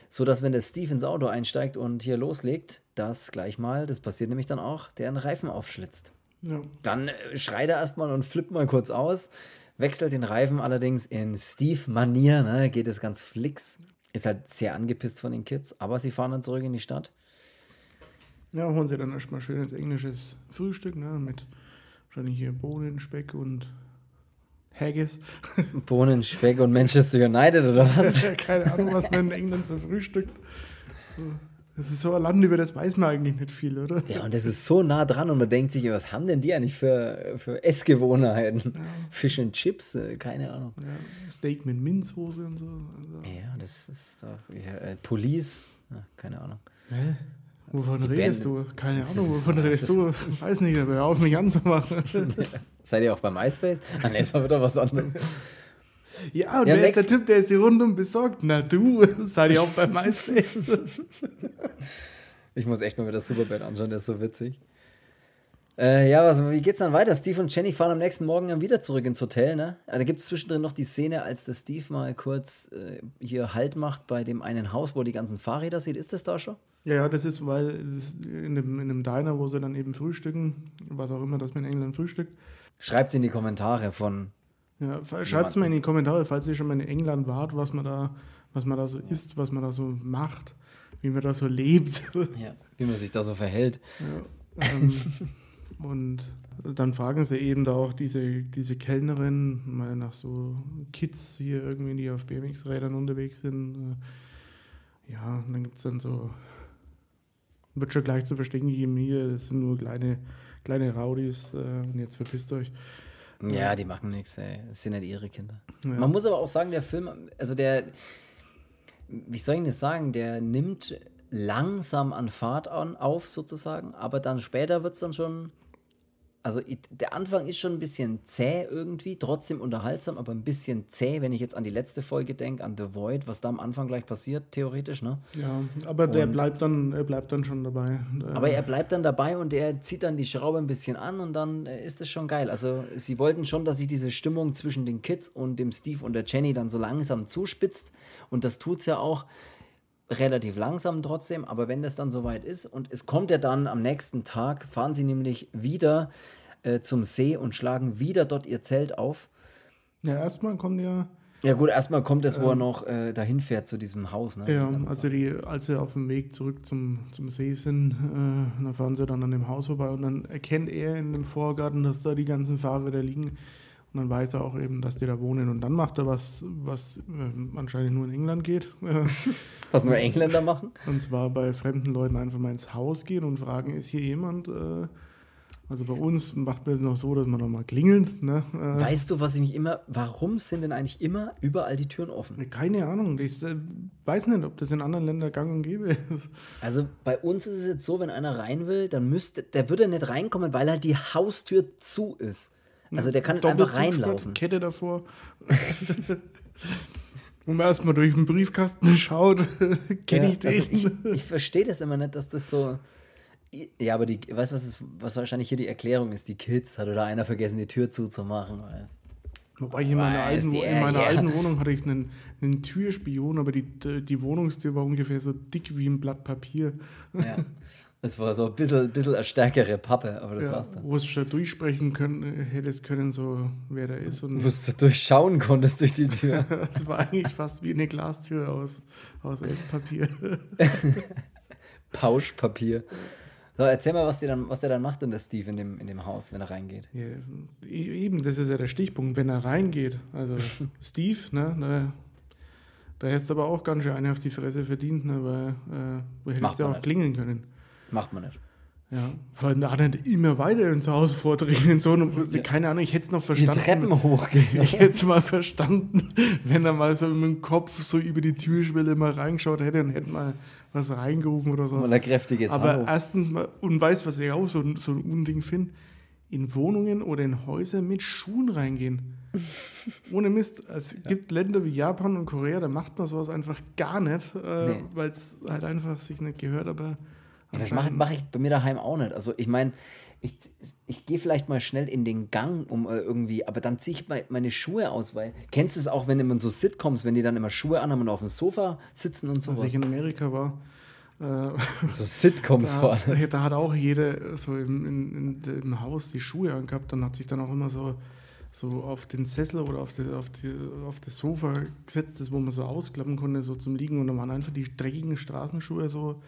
so dass wenn der Steve ins Auto einsteigt und hier loslegt, das gleich mal, das passiert nämlich dann auch, der einen Reifen aufschlitzt. Ja. Dann äh, schreit er erstmal und flippt mal kurz aus, wechselt den Reifen allerdings in Steve-Manier, ne, geht es ganz flix. Ist halt sehr angepisst von den Kids, aber sie fahren dann zurück in die Stadt. ja, holen sie dann erstmal schönes englisches Frühstück, ne? Mit wahrscheinlich hier Bohnen, Speck und Haggis. Bohnen, Speck und Manchester United oder was? Keine Ahnung, was man in England so frühstückt. Das ist so ein Land, über das weiß man eigentlich nicht viel, oder? Ja, und das ist so nah dran und man denkt sich, was haben denn die eigentlich für, für Essgewohnheiten? Fish and Chips, äh, keine Ahnung. Ja, Steak mit Minzsoße und so. Also, Ja, das ist doch. Ja, äh, Police, ja, keine Ahnung. Wovon redest Band- du? Keine Ahnung, wovon redest du? Weiß nicht, aber hör auf mich anzumachen. Seid ihr auch bei MySpace? Ne, ist mal wieder was anderes. ja, und Ja, wer ist der Typ, der ist hier rundum besorgt? Na du, seid ihr auch bei MySpace? Ich muss echt mal wieder Superbad anschauen, der ist so witzig. Äh, ja, was, wie geht's dann weiter? Steve und Jenny fahren am nächsten Morgen dann wieder zurück ins Hotel, ne? Ah, Da gibt es zwischendrin noch die Szene, als der Steve mal kurz äh, hier Halt macht bei dem einen Haus, wo er die ganzen Fahrräder sieht. Ist das da schon? Ja, ja, das ist, weil das in, dem, in dem Diner, wo sie dann eben frühstücken, was auch immer, dass man in England frühstückt, Schreibt in die Kommentare von. Ja, schreibt es mal in die Kommentare, falls ihr schon mal in England wart, was man da, was man da so isst, was man da so macht, wie man da so lebt. Ja, wie man sich da so verhält. ähm, und dann fragen sie eben da auch diese, diese Kellnerin mal nach so Kids hier irgendwie, die auf BMX-Rädern unterwegs sind. Äh, Ja, und dann gibt es dann so, wird schon gleich zu verstehen gegeben, hier, das sind nur kleine, kleine Rowdies äh, und jetzt verpisst euch. Ja, die machen nichts, ey. Das sind nicht ihre Kinder. Ja. Man muss aber auch sagen, der Film, also der, wie soll ich das sagen, der nimmt langsam an Fahrt an, auf sozusagen, aber dann später wird es dann schon, also der Anfang ist schon ein bisschen zäh irgendwie, trotzdem unterhaltsam, aber ein bisschen zäh, wenn ich jetzt an die letzte Folge denke, an The Void, was da am Anfang gleich passiert, theoretisch, ne? Ja, aber der Und- bleibt dann, er bleibt dann schon dabei. Aber er bleibt dann dabei und er zieht dann die Schraube ein bisschen an und dann äh, ist es schon geil. Also sie wollten schon, dass sich diese Stimmung zwischen den Kids und dem Steve und der Jenny dann so langsam zuspitzt und das tut's ja auch relativ langsam trotzdem, aber wenn das dann soweit ist und es kommt ja dann am nächsten Tag, fahren sie nämlich wieder äh, zum See und schlagen wieder dort ihr Zelt auf. Ja, erstmal kommt ja, Ja gut, erstmal kommt es, wo er noch äh, dahin fährt zu diesem Haus. Ne? ja Also- also die, als sie auf dem Weg zurück zum, zum See sind, äh, dann fahren sie dann an dem Haus vorbei und dann erkennt er in dem Vorgarten, dass da die ganzen Fahrräder liegen. Und dann weiß er auch eben, dass die da wohnen. Und dann macht er was, was äh, anscheinend nur in England geht. Was nur Engländer machen. und zwar bei fremden Leuten einfach mal ins Haus gehen und fragen, ist hier jemand? Äh, also bei uns macht man es noch so, dass man noch mal klingelt. Ne? Äh, Weißt du, was ich mich immer, warum sind denn eigentlich immer überall die Türen offen? Keine Ahnung. Ich äh, weiß nicht, ob das in anderen Ländern gang und gäbe ist. Also bei uns ist es jetzt so, wenn einer rein will, dann müsste, der würde nicht reinkommen, weil halt die Haustür zu ist. Also der kann einfach reinlaufen. Kette davor. Und man erstmal durch den Briefkasten schaut, kenne ich Ja, den. also ich, ich verstehe das immer nicht, dass das so. Ja, aber die, weißt du, was, ist, was wahrscheinlich hier die Erklärung ist? Die Kids hat oder einer vergessen, die Tür zuzumachen. Weißt. Wobei ich in meiner, alten, in meiner yeah. alten Wohnung hatte ich einen, einen Türspion, aber die, die Wohnungstür war ungefähr so dick wie ein Blatt Papier. Ja. Es war so ein bisschen, bisschen eine stärkere Pappe, aber das ja, war's dann. Wo du schon durchsprechen können, hättest können, so wer da ist. Und wo du durchschauen konntest durch die Tür. das war eigentlich fast wie eine Glastür aus, aus Esspapier. Pauschpapier. So, erzähl mal, was der dann, was der dann macht, denn der Steve in dem, in dem Haus, wenn er reingeht. Ja, e-, eben, das ist ja der Stichpunkt, wenn er reingeht. Also Steve, ne, da, da hättest du aber auch ganz schön eine auf die Fresse verdient, ne, weil äh, du hättest ja auch nicht. klingeln können. Macht man nicht. Ja, vor allem da dann immer weiter ins Haus vordringen. So, ja. Keine Ahnung, ich hätte es noch verstanden. Die Treppen hochgehen. Ich hätte es mal verstanden, wenn er mal so mit dem Kopf so über die Türschwelle mal reingeschaut hätte und hätte mal was reingerufen oder so. Mal ein kräftiges Aber Hallo. erstens mal, und weißt was ich auch so, so ein Unding finde, in Wohnungen oder in Häuser mit Schuhen reingehen. Ohne Mist. Es ja. gibt Länder wie Japan und Korea, da macht man sowas einfach gar nicht, äh, nee. weil es halt einfach sich nicht gehört, aber ja, das mache mach ich bei mir daheim auch nicht. Also ich meine, ich, ich gehe vielleicht mal schnell in den Gang, um äh, irgendwie, aber dann ziehe ich meine Schuhe aus, weil kennst du es auch, wenn immer so Sitcoms, wenn die dann immer Schuhe anhaben und auf dem Sofa sitzen und so. Als ich in Amerika war. Äh, so Sitcoms da, vor allem. Da hat auch jede so im, in, in, im Haus die Schuhe angehabt, dann hat sich dann auch immer so so auf den Sessel oder auf, die, auf, die, auf das Sofa gesetzt, das, wo man so ausklappen konnte, so zum Liegen. Und dann waren einfach die dreckigen Straßenschuhe so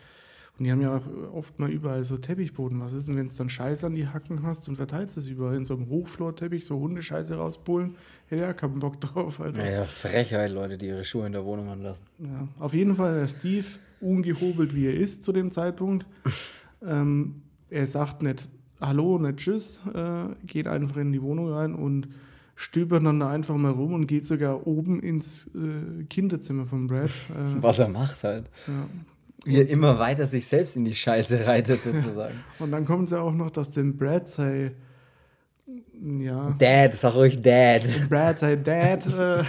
und die haben ja auch oft mal überall so Teppichboden. Was ist denn, wenn du dann Scheiße an die Hacken hast und verteilst es überall in so einem Hochflorteppich, so Hundescheiße rauspulen? Hätte ja keinen Bock drauf. Alter. Ja, ja, Frechheit, Leute, die ihre Schuhe in der Wohnung anlassen. Ja, auf jeden Fall der Steve, ungehobelt wie er ist zu dem Zeitpunkt. ähm, er sagt nicht Hallo, nicht Tschüss, äh, geht einfach in die Wohnung rein und stöbert dann da einfach mal rum und geht sogar oben ins äh, Kinderzimmer von Brad. Äh, Was er macht halt. Ja, wie er immer weiter sich selbst in die Scheiße reitet, sozusagen. Und dann kommt es ja auch noch, dass dem Brad sei. Ja. Dad, sag ruhig Dad. Brad sei Dad, äh, äh,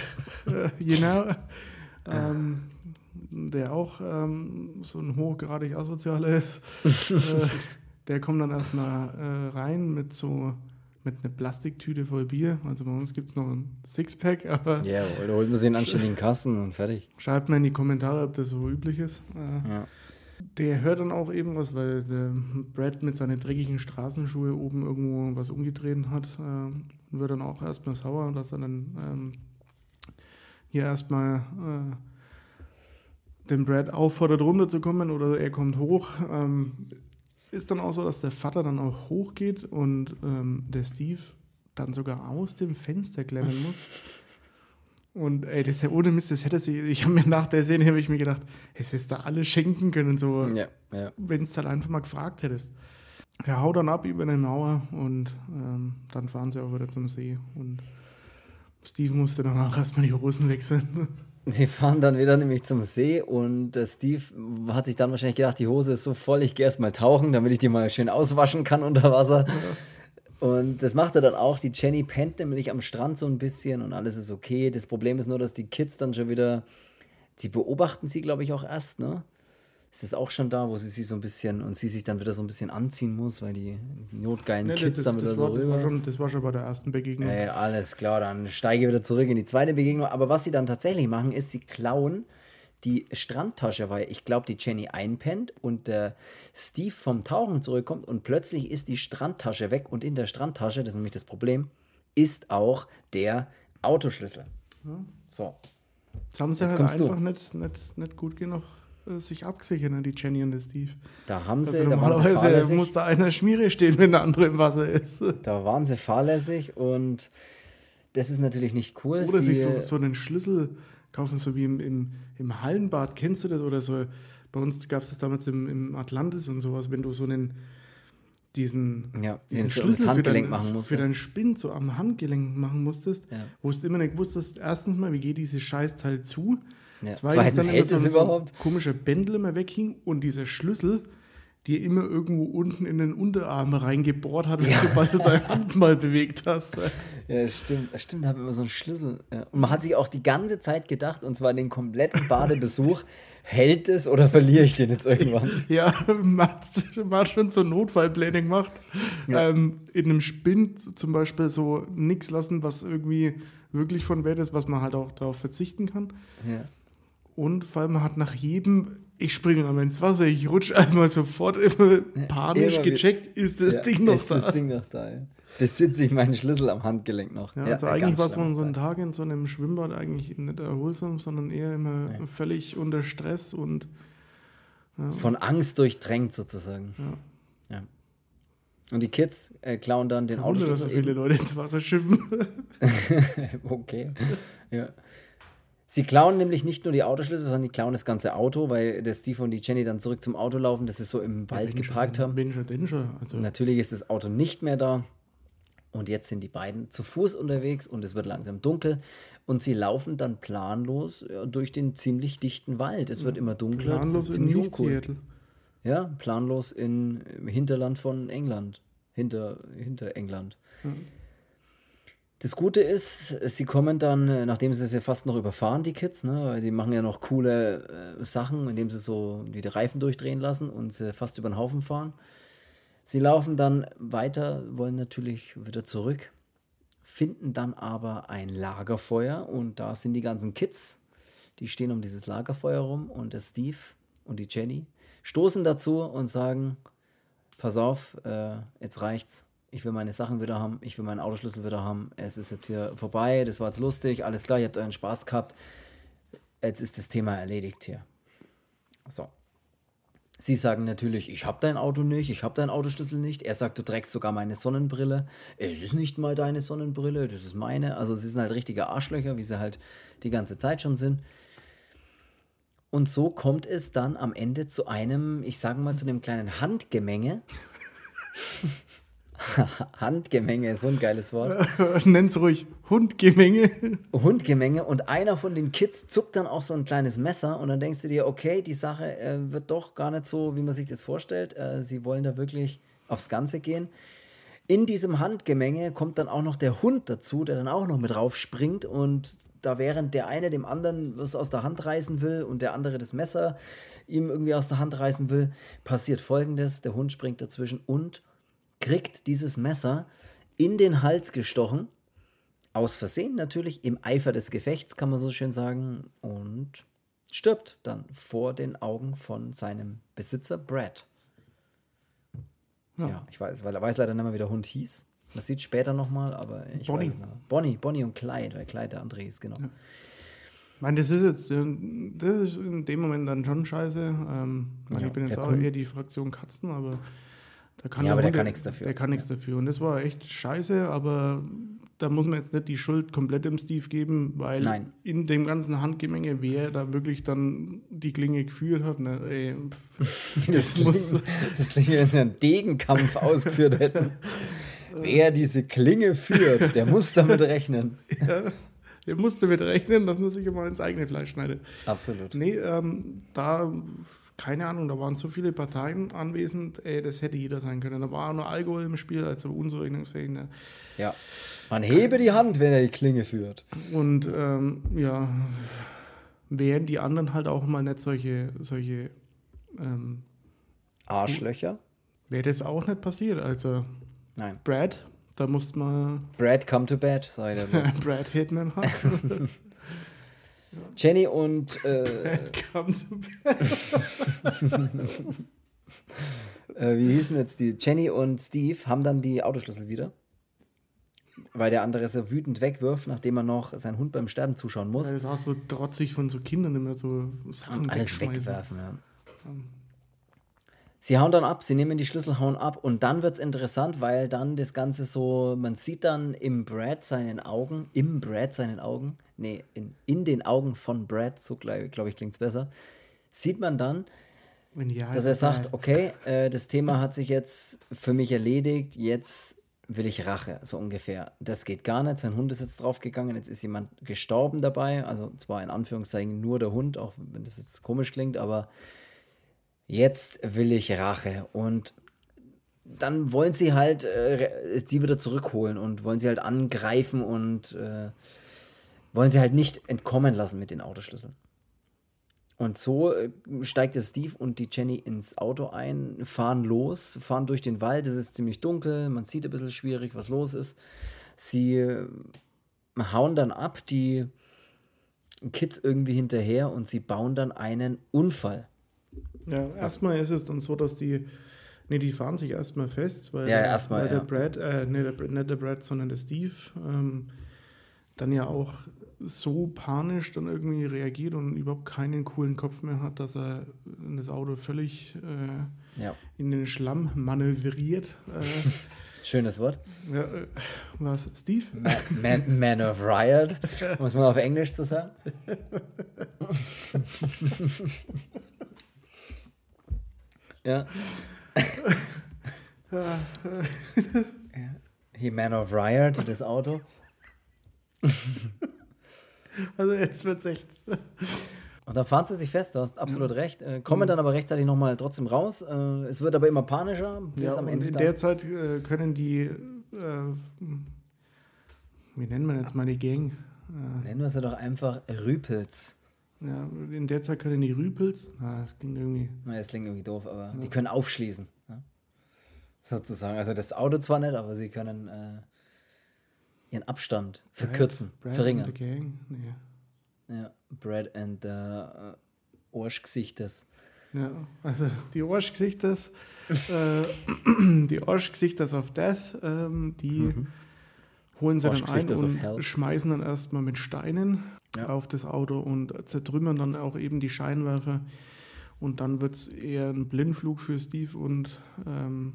you know. Ähm, der auch ähm, so ein hochgradig asozialer ist. äh, der kommt dann erstmal äh, rein mit so mit einer Plastiktüte voll Bier. Also bei uns gibt es noch ein Sixpack, aber. Ja, yeah, oder holt man sich einen anständigen Kasten und fertig. Schreibt mal in die Kommentare, ob das so üblich ist. Äh, ja. Der hört dann auch eben was, weil der Brad mit seinen dreckigen Straßenschuhe oben irgendwo was umgedreht hat. Äh, wird dann auch erstmal sauer, dass er dann ähm, hier erstmal äh, den Brad auffordert, runterzukommen oder er kommt hoch. Ähm, ist dann auch so, dass der Vater dann auch hochgeht und ähm, der Steve dann sogar aus dem Fenster klemmen muss. Und ey, das ist ja ohne Mist, das hätte sie, ich habe mir nach der Szene habe ich mir gedacht, es ist da alles schenken können, so, ja, ja. wenn es dann einfach mal gefragt hättest. Er haut dann ab über eine Mauer und ähm, dann fahren sie auch wieder zum See. Und Steve musste dann auch erstmal die Hosen wechseln. Sie fahren dann wieder nämlich zum See und äh, Steve hat sich dann wahrscheinlich gedacht, die Hose ist so voll, ich gehe erstmal tauchen, damit ich die mal schön auswaschen kann unter Wasser. Und das macht er dann auch. Die Jenny pennt nämlich am Strand so ein bisschen und alles ist okay. Das Problem ist nur, dass die Kids dann schon wieder, sie beobachten sie, glaube ich, auch erst, ne? Ist es auch schon da, wo sie sich so ein bisschen und sie sich dann wieder so ein bisschen anziehen muss, weil die notgeilen ja, Kids das, dann wieder das so war, rüber. Das war, schon, das war schon bei der ersten Begegnung. Ey, alles klar, dann steige ich wieder zurück in die zweite Begegnung. Aber was sie dann tatsächlich machen, ist, sie klauen die Strandtasche, weil ich glaube, die Jenny einpennt und der Steve vom Tauchen zurückkommt und plötzlich ist die Strandtasche weg und in der Strandtasche, das ist nämlich das Problem, ist auch der Autoschlüssel. So. Das haben sie Jetzt halt einfach nicht, nicht, nicht gut genug sich abgesichert, ne, die Jenny und der Steve. Da haben sie, also da normalerweise sie muss da einer Schmiere stehen, wenn der andere im Wasser ist. Da waren sie fahrlässig und das ist natürlich nicht cool. Oder sie sich so, so einen Schlüssel kaufen, so wie im, im, im Hallenbad, kennst du das? Oder so, bei uns gab es das damals im, im Atlantis und sowas, wenn du so einen diesen, ja, diesen Schlüssel für, dein, für deinen Spind so am Handgelenk machen musstest, ja. wo du immer nicht wusstest, erstens mal, wie geht dieses Scheißteil zu ja. Zweitens, Zweitens hält es überhaupt. So komischer Bändel immer weghing und dieser Schlüssel, dir immer irgendwo unten in den Unterarm reingebohrt hat, ja. sobald du deine Hand mal bewegt hast. Ja, stimmt. Stimmt, da haben wir immer so einen Schlüssel. Und man hat sich auch die ganze Zeit gedacht, und zwar den kompletten Badebesuch, hält es oder verliere ich den jetzt irgendwann? Ja, man hat, man schon so Notfallpläne gemacht. Ja. Ähm, in einem Spind zum Beispiel so nichts lassen, was irgendwie wirklich von Wert ist, was man halt auch darauf verzichten kann. Ja. Und vor allem hat nach jedem ich springe einmal ins Wasser, ich rutsche einmal sofort immer panisch immer gecheckt, ist das ja, Ding noch ist da? Ist das Ding noch da, ja. Besitze ich meinen Schlüssel am Handgelenk noch. Ja, also eigentlich war so, so ein Tag in so einem Schwimmbad eigentlich nicht erholsam, sondern eher immer Nein. völlig unter Stress und von Angst durchdrängt sozusagen. Ja. Und die Kids äh, klauen dann den Auto. dass so viele Leute ins Wasser schiffen. okay. Ja. Sie klauen nämlich nicht nur die Autoschlüssel, sondern die klauen das ganze Auto, weil der Steve und die Jenny dann zurück zum Auto laufen, das sie so im Wald ja, geparkt haben. Danger, Danger. Also. Natürlich ist das Auto nicht mehr da. Und jetzt sind die beiden zu Fuß unterwegs und es wird langsam dunkel. Und sie laufen dann planlos durch den ziemlich dichten Wald. Es wird immer dunkler. Planlos das ist ziemlich in uncool. Ja, planlos in, im Hinterland von England. Hinter, hinter England. Mhm. Das Gute ist, sie kommen dann, äh, nachdem sie sie fast noch überfahren, die Kids, ne, weil die machen ja noch coole äh, Sachen, indem sie so die Reifen durchdrehen lassen und sie fast über den Haufen fahren. Sie laufen dann weiter, wollen natürlich wieder zurück, finden dann aber ein Lagerfeuer und da sind die ganzen Kids, die stehen um dieses Lagerfeuer rum und der Steve und die Jenny stoßen dazu und sagen, pass auf, äh, jetzt reicht's, ich will meine Sachen wieder haben, ich will meinen Autoschlüssel wieder haben, es ist jetzt hier vorbei, das war jetzt lustig, alles klar, ihr habt euren Spaß gehabt, jetzt ist das Thema erledigt hier. So. Sie sagen natürlich, ich habe dein Auto nicht, ich habe deinen Autoschlüssel nicht. Er sagt, du trägst sogar meine Sonnenbrille. Es ist nicht mal deine Sonnenbrille, das ist meine. Also sie sind halt richtige Arschlöcher, wie sie halt die ganze Zeit schon sind. Und so kommt es dann am Ende zu einem, ich sage mal, zu einem kleinen Handgemenge. Handgemenge, so ein geiles Wort. Nenn's ruhig Hundgemenge. Hundgemenge und einer von den Kids zuckt dann auch so ein kleines Messer und dann denkst du dir, okay, die Sache äh, wird doch gar nicht so, wie man sich das vorstellt. Äh, sie wollen da wirklich aufs Ganze gehen. In diesem Handgemenge kommt dann auch noch der Hund dazu, der dann auch noch mit raufspringt und da während der eine dem anderen was aus der Hand reißen will und der andere das Messer ihm irgendwie aus der Hand reißen will, passiert folgendes: Der Hund springt dazwischen und kriegt dieses Messer in den Hals gestochen. Aus Versehen natürlich, im Eifer des Gefechts kann man so schön sagen. Und stirbt dann vor den Augen von seinem Besitzer Brad. Ja, ja ich weiß, weil er weiß leider nicht mehr, wie der Hund hieß. Man sieht später nochmal, aber ich Bonnie. weiß noch. Bonnie, Bonnie und Clyde, weil Clyde der andere ist, genau. Ja. Ich meine, das ist jetzt, äh, das ist in dem Moment dann schon scheiße. Ähm, ja, ich bin jetzt auch eher die Fraktion Katzen, aber da kann ja, aber der kann nichts dafür. Der kann nichts ja. dafür. Und das war echt scheiße, aber da muss man jetzt nicht die Schuld komplett dem Steve geben, weil Nein. in dem ganzen Handgemenge, wer da wirklich dann die Klinge geführt hat, ne, ey, das, das, muss. Das klingt, wenn sie einen Degenkampf ausgeführt hätten. wer diese Klinge führt, der muss damit rechnen. Ja, der muss damit rechnen, dass man sich immer ins eigene Fleisch schneidet. Absolut. Nee, ähm, da keine Ahnung, da waren so viele Parteien anwesend, ey, das hätte jeder sein können. Da war auch nur Alkohol im Spiel, also unzurechnungsfähig. Ne? Ja. Man hebe die Hand, wenn er die Klinge führt. Und ähm, ja, wären die anderen halt auch mal nicht solche, solche ähm, Arschlöcher? Wäre das auch nicht passiert. Also Nein. Brad, da musste man. Brad come to bed, sei der Brad Hitman. Jenny und. Äh, äh, wie hießen jetzt die? Jenny und Steve haben dann die Autoschlüssel wieder. Weil der andere so wütend wegwirft, nachdem er noch seinen Hund beim Sterben zuschauen muss. Ja, das auch so trotzig von so Kindern immer so Sachen und alles wegwerfen. Ja. Sie hauen dann ab, sie nehmen die Schlüssel, hauen ab und dann wird es interessant, weil dann das Ganze so, man sieht dann im Brad seinen Augen, im Brad seinen Augen, nee, in, in den Augen von Brad, so glaube glaub ich klingt es besser, sieht man dann, ja, dass er sagt, okay, äh, das Thema hat sich jetzt für mich erledigt, jetzt will ich Rache, so ungefähr. Das geht gar nicht, sein Hund ist jetzt draufgegangen, jetzt ist jemand gestorben dabei, also zwar in Anführungszeichen nur der Hund, auch wenn das jetzt komisch klingt, aber jetzt will ich Rache. Und dann wollen sie halt äh, die wieder zurückholen und wollen sie halt angreifen und äh, wollen sie halt nicht entkommen lassen mit den Autoschlüsseln. Und so äh, steigt der Steve und die Jenny ins Auto ein, fahren los, fahren durch den Wald. Es ist ziemlich dunkel, man sieht ein bisschen schwierig, was los ist. Sie äh, hauen dann ab, die Kids irgendwie hinterher und sie bauen dann einen Unfall. Ja, erstmal ist es dann so, dass die, nee, die fahren sich erstmal fest, weil, Ja, erstmal, weil der ja. Brad, äh, nee, der, nicht der Brad, sondern der Steve, ähm, dann ja auch so panisch dann irgendwie reagiert und überhaupt keinen coolen Kopf mehr hat, dass er das Auto völlig äh, Ja, in den Schlamm manövriert. Äh, schönes Wort. ja, äh, was, Steve? Ma- Man, Man of Riot, muss man auf Englisch zu sagen. ja. He Man of Riot, das Auto. Also jetzt wird's echt. Und dann fahren sie sich fest, du hast absolut recht. Äh, kommen dann aber rechtzeitig nochmal trotzdem raus. Äh, es wird aber immer panischer, bis Ja, am und Ende in dann. der Zeit äh, können die, äh, wie nennen wir jetzt mal die Gang? Äh, Nennen wir sie doch einfach Rüpels. Ja, in der Zeit können die Rüpels, ah, das klingt irgendwie, Na, das klingt irgendwie doof, aber die können aufschließen. Ja? Sozusagen. Also das Auto zwar nicht, aber sie können äh, ihren Abstand verkürzen, Brad verringern. and the Gang? Nee. Ja, Brad and the äh, Arschgesichtes. Ja, also die Arschgesichters, äh, die Arschgesichters of Death, ähm, die holen sie dann ein und schmeißen dann erstmal mit Steinen Ja. auf das Auto und zertrümmern dann auch eben die Scheinwerfer. Und dann wird es eher ein Blindflug für Steve und ähm,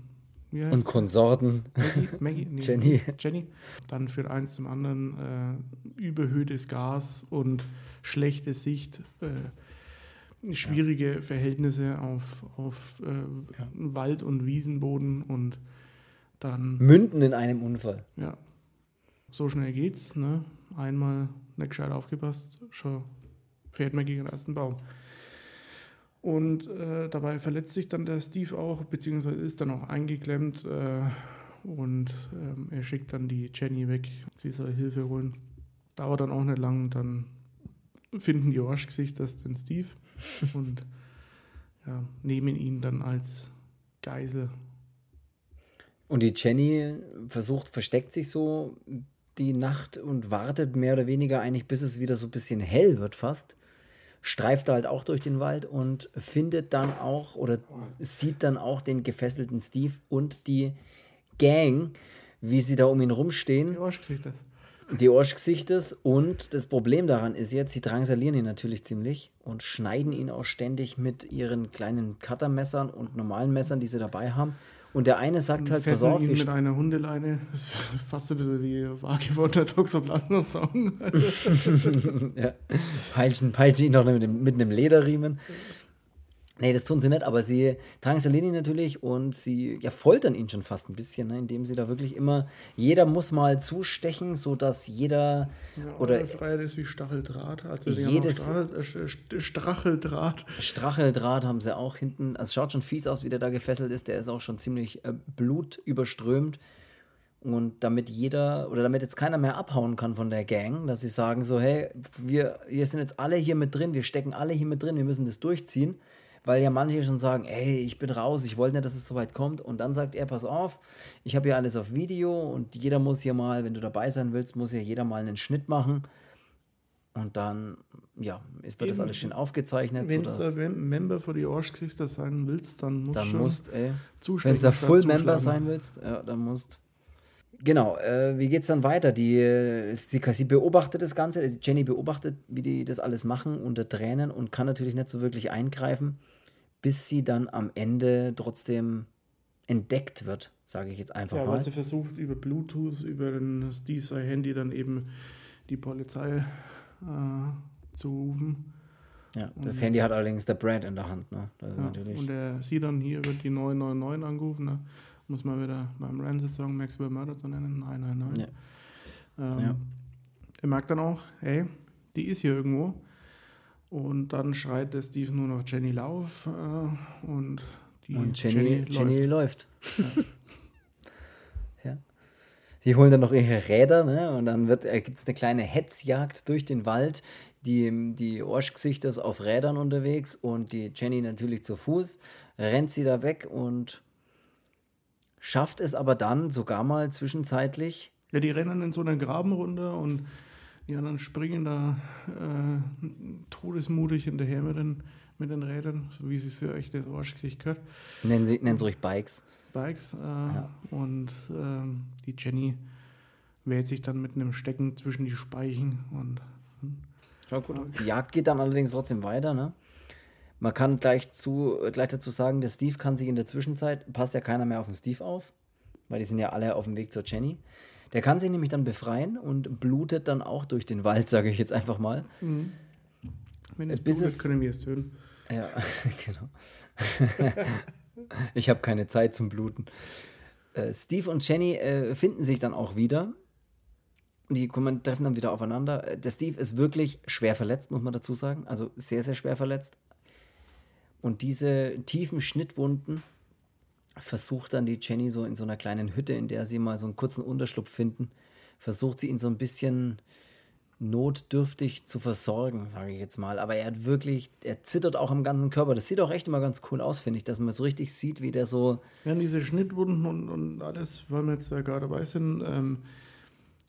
Und Konsorten. Maggie? Maggie? Nee, Jenny. Jenny. Dann führt eins zum anderen äh, überhöhtes Gas und schlechte Sicht, äh, schwierige Verhältnisse auf, auf äh, Wald- und Wiesenboden und dann, Münden in einem Unfall. ja, so schnell geht's. Ne? Einmal nicht gescheit aufgepasst, schon fährt man gegen den ersten Baum. Und äh, dabei verletzt sich dann der Steve auch, beziehungsweise ist dann auch eingeklemmt. Äh, und ähm, er schickt dann die Jenny weg. Sie soll Hilfe holen. Dauert dann auch nicht lang. Dann finden die Arschgesichter den Steve und ja, nehmen ihn dann als Geisel. Und die Jenny versucht, versteckt sich so die Nacht und wartet mehr oder weniger eigentlich, bis es wieder so ein bisschen hell wird fast. Streift halt auch durch den Wald und findet dann auch oder sieht dann auch den gefesselten Steve und die Gang, wie sie da um ihn rumstehen. Die Arschgesichter. Die Arschgesichtes und das Problem daran ist jetzt, sie drangsalieren ihn natürlich ziemlich und schneiden ihn auch ständig mit ihren kleinen Cuttermessern und normalen Messern, die sie dabei haben. Und der eine sagt halt, pass auf, ihn mit einer Hundeleine. Das ist fast ein bisschen wie wahrgewordener Toxoplasma-Song. ja, peitschen, peitschen ihn noch mit, dem, mit einem Lederriemen. Nee, das tun sie nicht, aber sie drangsalieren ihn natürlich und sie ja, foltern ihn schon fast ein bisschen, ne, indem sie da wirklich immer, jeder muss mal zustechen, sodass jeder oder Eure Freiheit ist wie Stacheldraht. Also Jedes- Stachel, äh, St- Stacheldraht. Stracheldraht haben sie auch hinten. Also es schaut schon fies aus, wie der da gefesselt ist. Der ist auch schon ziemlich äh, blutüberströmt. Und damit jeder oder damit jetzt keiner mehr abhauen kann von der Gang, dass sie sagen so, hey, wir, wir sind jetzt alle hier mit drin, wir stecken alle hier mit drin, wir müssen das durchziehen. Weil ja manche schon sagen, ey, ich bin raus, ich wollte nicht, dass es so weit kommt. Und dann sagt er, pass auf, ich habe hier alles auf Video und jeder muss hier mal, wenn du dabei sein willst, muss ja jeder mal einen Schnitt machen. Und dann, ja, es wird das Eben. alles schön aufgezeichnet, Wenn du ein Member für die Arschgesichter sein willst, dann musst dann du musst, ey, wenn du Full Member sein willst, ja, dann musst. Genau, äh, wie geht's dann weiter? Die, äh, sie, sie beobachtet das Ganze, also Jenny beobachtet, wie die das alles machen unter Tränen und kann natürlich nicht so wirklich eingreifen, bis sie dann am Ende trotzdem entdeckt wird, sage ich jetzt einfach Ja, mal. weil sie versucht, über Bluetooth, über ein Steve sein Handy dann eben die Polizei äh, zu rufen. Ja, das Handy hat allerdings der Brad in der Hand, ne? Das ist Ja, natürlich. und er sieht dann hier wird die 999 angerufen. Ne? Muss man wieder beim Rancid sagen, Maxwell Murder zu nennen. Nein, nein, nein. Ja. Ähm, Ja. Er merkt dann auch, hey, die ist hier irgendwo. Und dann schreit der Steve nur noch Jenny Lauf äh, und die und Jenny, Jenny läuft. Jenny läuft. Ja. ja. Die holen dann noch ihre Räder, ne? Und dann äh, gibt es eine kleine Hetzjagd durch den Wald. Die, die Orschgesichter ist auf Rädern unterwegs und die Jenny natürlich zu Fuß. Rennt sie da weg und schafft es aber dann sogar mal zwischenzeitlich. Ja, die rennen in so einen Graben runter und die anderen springen da äh, todesmutig hinterher mit den, mit den Rädern, so wie es für euch das Arschgesicht gehört. Nennen Sie, nennen Sie ruhig Bikes. Bikes. Äh, ja. Und äh, die Jenny wehrt sich dann mit einem Stecken zwischen die Speichen und. Hm. Schaut gut. Die Jagd geht dann allerdings trotzdem weiter, ne? Man kann gleich, zu, gleich dazu sagen, der Steve kann sich in der Zwischenzeit, passt ja keiner mehr auf den Steve auf, weil die sind ja alle auf dem Weg zur Jenny. Der kann sich nämlich dann befreien und blutet dann auch durch den Wald, sage ich jetzt einfach mal. Mhm. Wenn es Bis blutet, es, können wir es töten. Ja, genau. ich habe keine Zeit zum Bluten. Äh, Steve und Jenny äh, finden sich dann auch wieder. Die kommen, treffen dann wieder aufeinander. Äh, der Steve ist wirklich schwer verletzt, muss man dazu sagen. Also sehr, sehr schwer verletzt. Und diese tiefen Schnittwunden versucht dann die Jenny so in so einer kleinen Hütte, in der sie mal so einen kurzen Unterschlupf finden, versucht sie ihn so ein bisschen notdürftig zu versorgen, sage ich jetzt mal. Aber er hat wirklich, er zittert auch am ganzen Körper. Das sieht auch echt immer ganz cool aus, finde ich, dass man so richtig sieht, wie der so. Ja, diese Schnittwunden und, und alles, weil wir jetzt da gerade dabei sind. Ähm,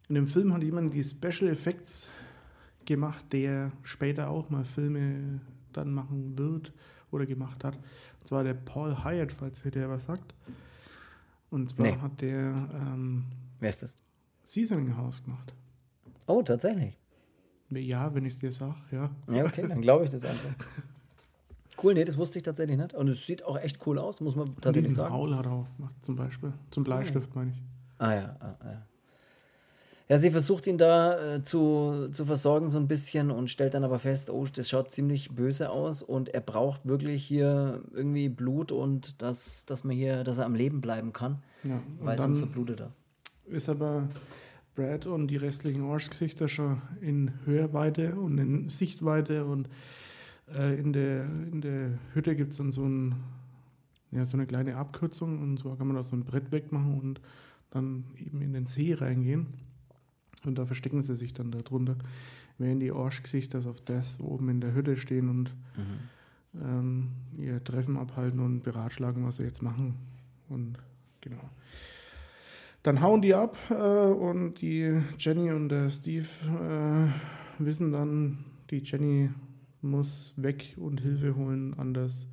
in dem Film hat jemand die Special Effects gemacht, der später auch mal Filme dann machen wird oder gemacht hat. Und zwar der Paul Hyatt, falls ihr der was sagt. Und zwar nee. hat der. Ähm, Wer ist das? Seasoning House gemacht. Oh, tatsächlich. Ja, wenn ich es dir sage, ja. Ja, okay, dann glaube ich das einfach. Cool, nee, das wusste ich tatsächlich nicht. Und es sieht auch echt cool aus, muss man tatsächlich sagen. Paul hat er auch gemacht, zum Beispiel. Zum Bleistift, meine ich. Ah ja, ah, ja. Ja, sie versucht ihn da äh, zu, zu versorgen so ein bisschen und stellt dann aber fest, oh, das schaut ziemlich böse aus und er braucht wirklich hier irgendwie Blut und dass, dass man hier, dass er am Leben bleiben kann, ja, weil sonst verblutet er. Ist aber Brad und die restlichen Arschgesichter schon in Hörweite und in Sichtweite und äh, in, der, in der Hütte gibt es dann so, ein, ja, so eine kleine Abkürzung und so kann man da so ein Brett wegmachen und dann eben in den See reingehen. Und da verstecken sie sich dann darunter, während die Arschgesichter auf Death oben in der Hütte stehen und mhm. ähm, ihr Treffen abhalten und beratschlagen, was sie jetzt machen. Und genau. Dann hauen die ab äh, und die Jenny und der Steve äh, wissen dann, die Jenny muss weg und Hilfe holen, anders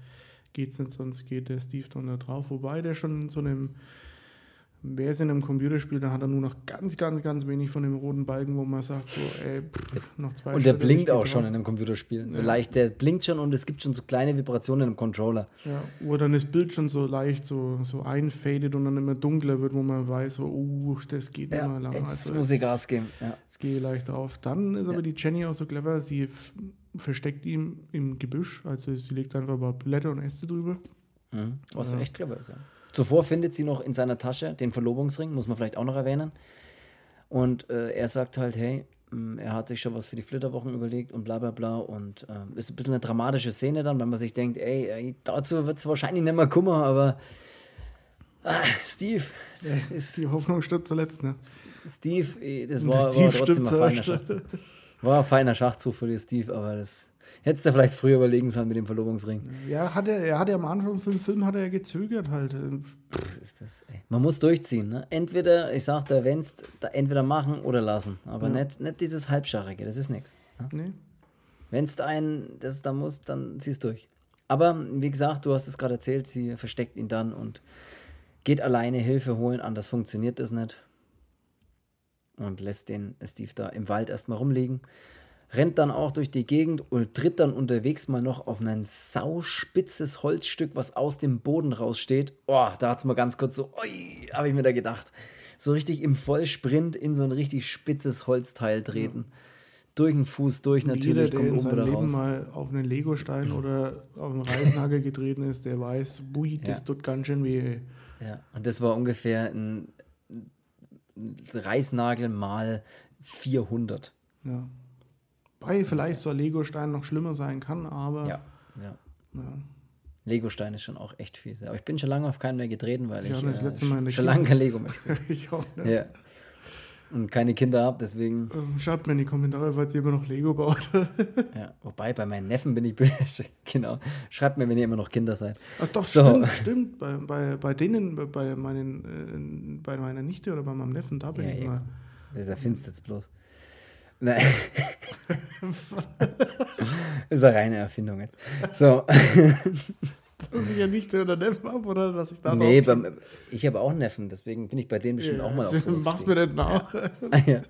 geht's nicht, sonst geht der Steve dann da drauf. Wobei der schon in so einem Wer ist in einem Computerspiel, da hat er nur noch ganz, ganz, ganz wenig von dem roten Balken, wo man sagt, so, ey, pff, noch zwei Und der Schritte blinkt auch schon in einem Computerspiel. So ja. leicht, der blinkt schon und es gibt schon so kleine Vibrationen im Controller. Ja, wo dann das Bild schon so leicht so, so einfadet und dann immer dunkler wird, wo man weiß, so, uh, das geht ja, immer lang. Jetzt also muss ich Gas geben. Ja. Es geht leicht auf. Dann ist aber die Jenny auch so clever, sie versteckt ihn im Gebüsch, also sie legt einfach ein paar Blätter und Äste drüber. Mhm. Was echt clever ist, ja. Zuvor findet sie noch in seiner Tasche den Verlobungsring, muss man vielleicht auch noch erwähnen. Und äh, er sagt halt, hey, mm, er hat sich schon was für die Flitterwochen überlegt und bla bla bla. Und äh, ist ein bisschen eine dramatische Szene dann, wenn man sich denkt, ey, ey dazu wird es wahrscheinlich nicht mehr Kummer, aber ah, Steve. Ist, die Hoffnung stirbt zuletzt, ne? Steve, das war, Steve war trotzdem feiner Schachzug. War ein feiner Schachzug für die Steve, aber das Hättest du vielleicht früher überlegen sollen mit dem Verlobungsring. Ja, hat er, er hat ja am Anfang vom Film hat er gezögert halt. Pff, ist das, ey. Man muss durchziehen, ne? Entweder, ich sag da, wenn's, da entweder machen oder lassen. Aber ja. nicht, nicht dieses Halbscharrige, das ist nichts. Ne? Nee. Wenn es ein, das da muss, dann ziehst du durch. Aber wie gesagt, du hast es gerade erzählt, sie versteckt ihn dann und geht alleine Hilfe holen, anders funktioniert das nicht. Und lässt den Steve da im Wald erstmal rumliegen rennt dann auch durch die Gegend und tritt dann unterwegs mal noch auf ein sauspitzes Holzstück, was aus dem Boden raussteht. Oh, da hat es mal ganz kurz so, oi, habe ich mir da gedacht. So richtig im Vollsprint in so ein richtig spitzes Holzteil treten. Ja. Durch den Fuß durch natürlich, Jeder, der kommt oben wieder Leben mal auf einen Legostein oder auf einen Reißnagel getreten ist, der weiß, bui, das ja. tut ganz schön weh. Ja, und das war ungefähr ein Reißnagel mal 400. Ja Wobei vielleicht so ein Lego-Stein noch schlimmer sein kann, aber. Ja, ja. ja. Lego-Stein ist schon auch echt fies. Aber ich bin schon lange auf keinen mehr getreten, weil Ich ich, äh, schon lange kein Lego mehr spiele. ich auch nicht. ja. Und keine Kinder habe, deswegen. Ähm, Schreibt mir in die Kommentare, falls ihr immer noch Lego baut. Ja. Wobei, bei meinen Neffen bin ich böse. genau. Schreibt mir, wenn ihr immer noch Kinder seid. Ach doch, So. stimmt, stimmt. Bei, bei, bei denen, bei- bei, meinen, äh, bei meiner Nichte oder bei meinem Neffen, da bin Ja, ich ja. mal. Das erfindest jetzt bloß. Nein. ist eine reine Erfindung jetzt. So. Dass ich ja Nichte oder Neffen habe oder dass ich da nee, beim, ich habe auch einen Neffen, deswegen bin ich bei denen bestimmt Ja, auch mal auf sowas Mach's mir nicht nach. ja.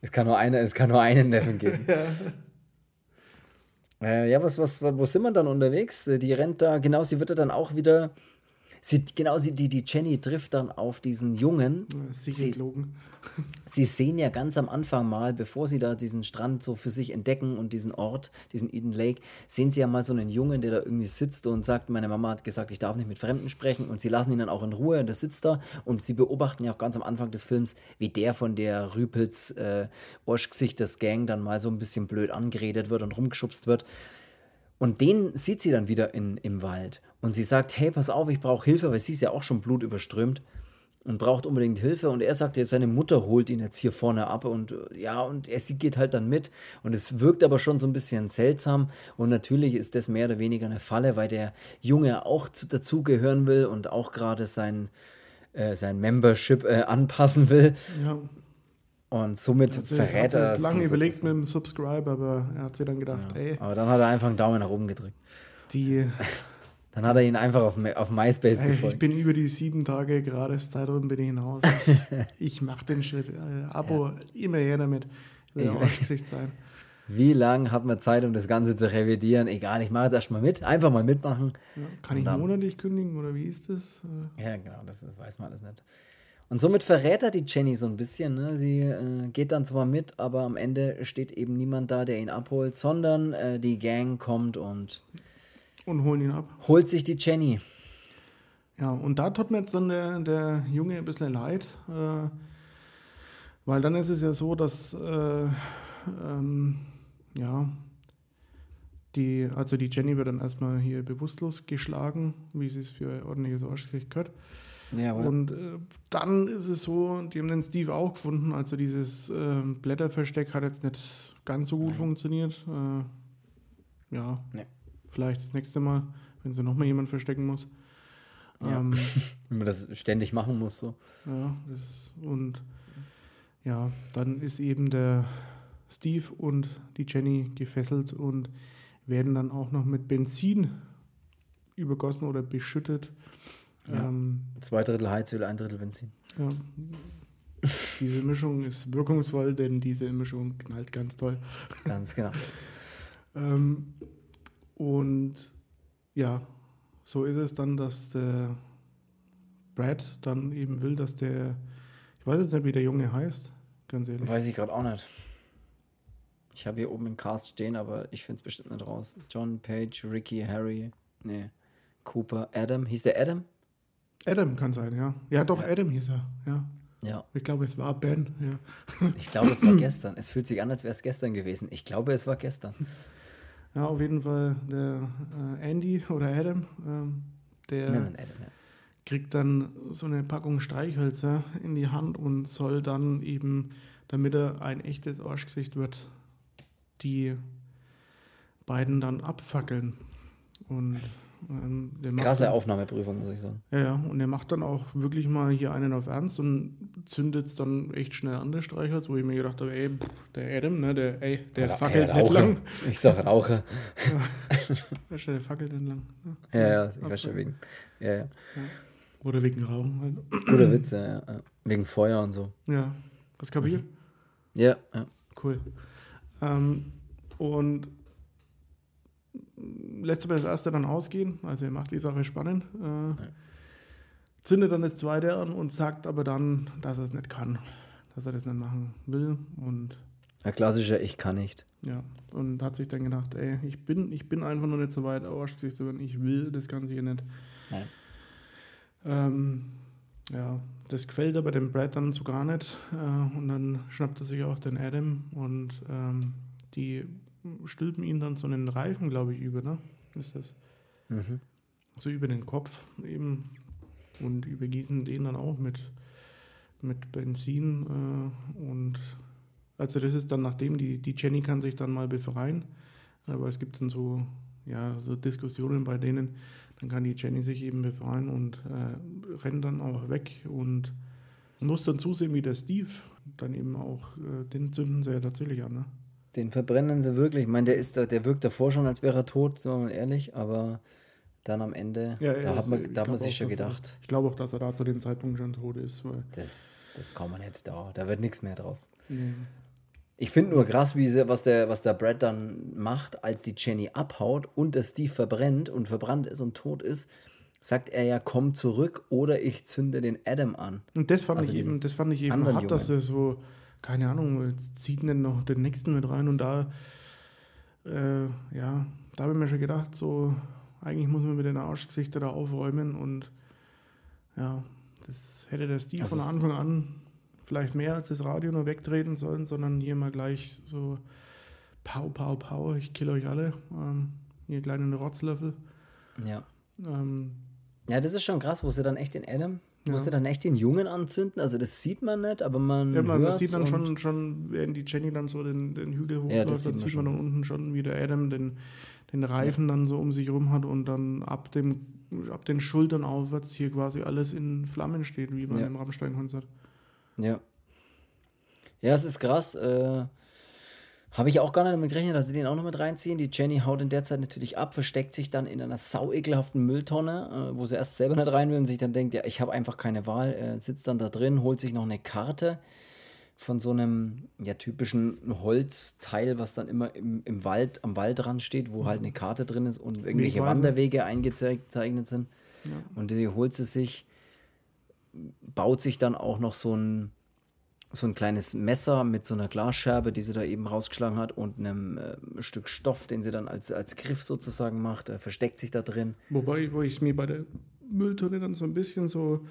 Es kann nur eine, es kann nur einen Neffen geben. Äh, ja, was, was, wo sind wir dann unterwegs? Die rennt da, genau, sie wird ja dann auch wieder. Sie, genau, sie, die, die Jenny trifft dann auf diesen Jungen. Sie-. Sie sehen ja ganz am Anfang mal, bevor sie da diesen Strand so für sich entdecken und diesen Ort, diesen Eden Lake, sehen sie ja mal so einen Jungen, der da irgendwie sitzt und sagt, meine Mama hat gesagt, ich darf nicht mit Fremden sprechen und sie lassen ihn dann auch in Ruhe und der sitzt da und sie beobachten ja auch ganz am Anfang des Films, wie der von der Rüpels äh, Orschgesichters Gang dann mal so ein bisschen blöd angeredet wird und rumgeschubst wird. Und den sieht sie dann wieder in, im Wald. Und sie sagt, hey, pass auf, ich brauche Hilfe, weil sie ist ja auch schon blutüberströmt und braucht unbedingt Hilfe. Und er sagt, ja, seine Mutter holt ihn jetzt hier vorne ab. Und ja, und er, sie geht halt dann mit. Und es wirkt aber schon so ein bisschen seltsam. Und natürlich ist das mehr oder weniger eine Falle, weil der Junge auch zu, dazugehören will und auch gerade sein, äh, sein Membership äh, anpassen will. Ja. Und somit Also, verrät er hat sie lange überlegt sozusagen. mit dem Subscribe, aber er hat sich dann gedacht, ey, Aber dann hat er einfach einen Daumen nach oben gedrückt. die, Dann hat er ihn einfach auf, auf MySpace ey, ich bin über die sieben Tage gerades Zeitraum bin ich hinaus. ich mache den Schritt. Äh, Abo, immer her damit. Will Arschgesicht sein. Wie lange hat man Zeit, um das Ganze zu revidieren? Egal, ich mache jetzt erstmal mit. Einfach mal mitmachen. Ja, kann ich dann- monatlich kündigen oder wie ist das? Äh, Ja, genau, das, das weiß man alles nicht. Und somit verrät er die Jenny so ein bisschen. Ne? Sie äh, geht dann zwar mit, aber am Ende steht eben niemand da, der ihn abholt, sondern äh, die Gang kommt und Und holen ihn ab. holt sich die Jenny. Ja, und da tut mir jetzt dann der, der Junge ein bisschen leid, äh, weil dann ist es ja so, dass äh, ähm, ja, die, also die Jenny wird dann erstmal hier bewusstlos geschlagen, wie sie es für ordentliches Arschgesicht gehört. Ja, Und äh, dann ist es so, die haben den Steve auch gefunden, also dieses äh, Blätterversteck hat jetzt nicht ganz so gut funktioniert. Äh, ja, Nee. Vielleicht das nächste Mal, wenn sie nochmal jemand verstecken muss. Ja. Ähm, Wenn man das ständig machen muss, so. ja, das ist, und ja, dann ist eben der Steve und die Jenny gefesselt und werden dann auch noch mit Benzin übergossen oder beschüttet. Ja. Ähm, Zwei Drittel Heizöl, ein Drittel Benzin. ja. Diese Mischung ist wirkungsvoll, denn diese Mischung knallt ganz toll. Ganz genau. Ähm, und ja, so ist es dann, dass der Brad dann eben will, dass der, ich weiß jetzt nicht, wie der Junge heißt, ganz ehrlich. Weiß ich gerade auch nicht. Ich habe hier oben im Cast stehen, aber ich finde es bestimmt nicht raus. John, Page, Ricky, Harry, nee, Cooper, Adam. Hieß der Adam? Adam kann sein, ja. Ja, doch, Adam hieß er, ja. Ja. Ich glaube, es war Ben, ja. Ich glaube, es war gestern. Es fühlt sich an, als wäre es gestern gewesen. Ich glaube, es war gestern. Ja, auf jeden Fall der äh, Andy oder Adam, ähm, der Nein, nein, Adam, ja. kriegt dann so eine Packung Streichhölzer in die Hand und soll dann eben, damit er ein echtes Arschgesicht wird, die beiden dann abfackeln. Und Krasse dann, Aufnahmeprüfung, muss ich sagen. Ja, ja, und er macht dann auch wirklich mal hier einen auf Ernst und zündet es dann echt schnell an, der Streichholz, wo ich mir gedacht habe, ey, der Adam, ne, der, ey, der Ra- fackelt ja, nicht lang. Ich sag Raucher. Du, der fackelt nicht lang. Ja, ja, ich weiß schon wegen. Ja, ja. Oder wegen Rauchen halt. Guter Witz, ja, ja. Wegen Feuer und so. Ja, das kapiert? Ja, ja. Cool. Ähm, und lässt aber das erste dann ausgehen, also er macht die Sache spannend. Äh, Zündet dann das zweite an und sagt aber dann, dass er es nicht kann, dass er das nicht machen will. Und Ein klassischer Ich kann nicht. ja, und hat sich dann gedacht, ey, ich bin, ich bin einfach noch nicht so weit, Arschgesicht zu werden, ich will das Ganze hier nicht. Nein. Ähm, ja, das gefällt aber dem Brad dann so gar nicht. Äh, und dann schnappt er sich auch den Adam und ähm, die stülpen ihn dann so einen Reifen, glaube ich, über, ne? Ist das? Mhm. So über den Kopf eben und übergießen den dann auch mit, mit Benzin äh, und also das ist dann nachdem die, die Jenny kann sich dann mal befreien, aber es gibt dann so ja so Diskussionen bei denen, dann kann die Jenny sich eben befreien und äh, rennt dann auch weg und muss dann zusehen, wie der Steve dann eben auch, äh, den zünden sie ja tatsächlich an, ne? Den verbrennen sie wirklich. Ich meine, der, ist, da- der wirkt davor schon, als wäre er tot, wir mal ehrlich, aber dann am Ende, Ja, da er hat man, ich da hat man sich auch, schon dass er- gedacht, Ich glaube auch, dass er da zu dem Zeitpunkt schon tot ist, das, das kann man nicht, da, da wird nichts mehr draus. nee. Ich finde nur krass, wie sie, was, der, was der Brad dann macht, als die Jenny abhaut und der Steve verbrennt und verbrannt ist und tot ist, sagt er ja, komm zurück oder ich zünde den Adam an. Und das fand Also ich eben, das fand ich eben hart, dass Jungen. er so, keine Ahnung, zieht denn noch den nächsten mit rein und da, äh, ja, da habe ich mir schon gedacht, so, eigentlich muss man mit den Arschgesichter da aufräumen und ja, das hätte der Steve Also von Anfang an vielleicht mehr als das Radio nur wegtreten sollen, sondern hier mal gleich so, pau, pau, pau, ich kill euch alle, ähm, ihr kleinen Rotzlöffel. Ja. Ähm, Ja, das ist schon krass, wo sie dann echt den Adam, Ja. sie dann echt den Jungen anzünden. Also das sieht man nicht, aber man, Ja, man, man hört's sieht dann schon, schon, wenn die Jenny dann so den, den Hügel hochläuft, Ja, das dann sieht man sieht man schon. dann unten schon, wie der Adam den, den Reifen dann so um sich rum hat und dann ab, dem, ab den Schultern aufwärts hier quasi alles in Flammen steht, wie bei Ja. einem Rammstein-Konzert. Ja. Ja, es ist krass. Äh, Habe ich auch gar nicht damit gerechnet, dass sie den auch noch mit reinziehen. Die Jenny haut in der Zeit natürlich ab, versteckt sich dann in einer sau ekelhaften Mülltonne, äh, wo sie erst selber nicht rein will und sich dann denkt, ja, ich habe einfach keine Wahl. Äh, sitzt dann da drin, holt sich noch eine Karte von so einem ja, typischen Holzteil, was dann immer im, im Wald, am Waldrand steht, wo halt eine Karte drin ist und irgendwelche. Wanderwege eingezeichnet sind. Ja. Und die holt sie sich, baut sich dann auch noch so ein, so ein kleines Messer mit so einer Glasscherbe, die sie da eben rausgeschlagen hat, und einem äh, Stück Stoff, den sie dann als, als Griff sozusagen macht, äh, versteckt sich da drin. Wobei, wo ich mir bei der Mülltonne dann so ein bisschen so,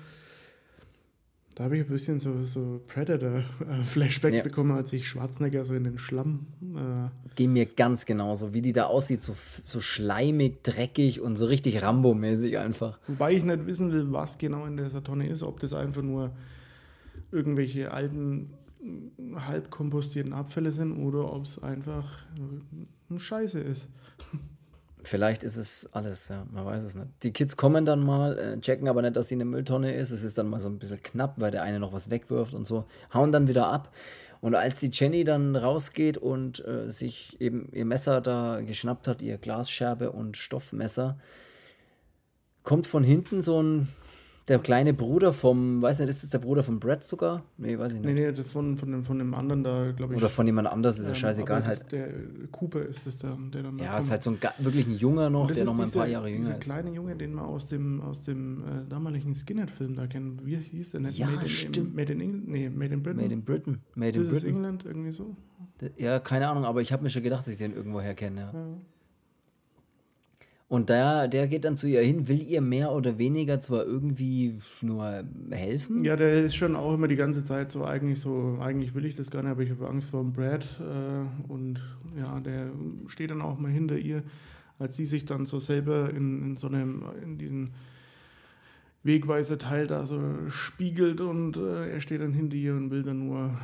da habe ich ein bisschen so, so Predator-Flashbacks Ja. bekommen, als ich Schwarzenegger so in den Schlamm äh, Ging mir ganz genauso, wie die da aussieht, so, so schleimig, dreckig und so richtig Rambo-mäßig einfach. Wobei ich nicht wissen will, was genau in dieser Tonne ist, ob das einfach nur irgendwelche alten, halb kompostierten Abfälle sind oder ob es einfach Scheiße ist. Vielleicht ist es alles, ja, man weiß es nicht. Die Kids kommen dann mal, äh, checken aber nicht, dass sie eine Mülltonne ist. Es ist dann mal so ein bisschen knapp, weil der eine noch was wegwirft und so. Hauen dann wieder ab. Und als die Jenny dann rausgeht und äh, sich eben ihr Messer da geschnappt hat, ihr Glasscherbe und Stoffmesser, kommt von hinten so ein, der kleine Bruder vom, weiß nicht, ist das der Bruder von Brad sogar? Nee, weiß ich nicht. Nee, nee, von, von, dem, von dem anderen da, glaube ich. Oder von jemand anders, ist ja ähm, scheißegal halt. Der Cooper ist es, der, der dann da Ja, kommt. ist halt so ein wirklich ein Junger noch, der noch mal ein paar Jahre jünger ist. kleine Junge, den wir aus dem, aus dem äh, damaligen Skinhead-Film da kennen. Wie hieß der nicht? Ja, Made in, stimmt. Made in England? Nee, Made in Britain. Made in Britain. Made in Britain. England, irgendwie so. Ja, keine Ahnung, aber ich habe mir schon gedacht, dass ich den irgendwoher kenne. Ja. Ja. Und der, der geht dann zu ihr hin, will ihr mehr oder weniger zwar irgendwie nur helfen. Ja, der ist schon auch immer die ganze Zeit so eigentlich so, eigentlich will ich das gar nicht, aber ich habe Angst vor dem Brad äh, und ja, der steht dann auch mal hinter ihr, als sie sich dann so selber in, in so einem, in diesen Wegweiser-Teil da so spiegelt und äh, er steht dann hinter ihr und will dann nur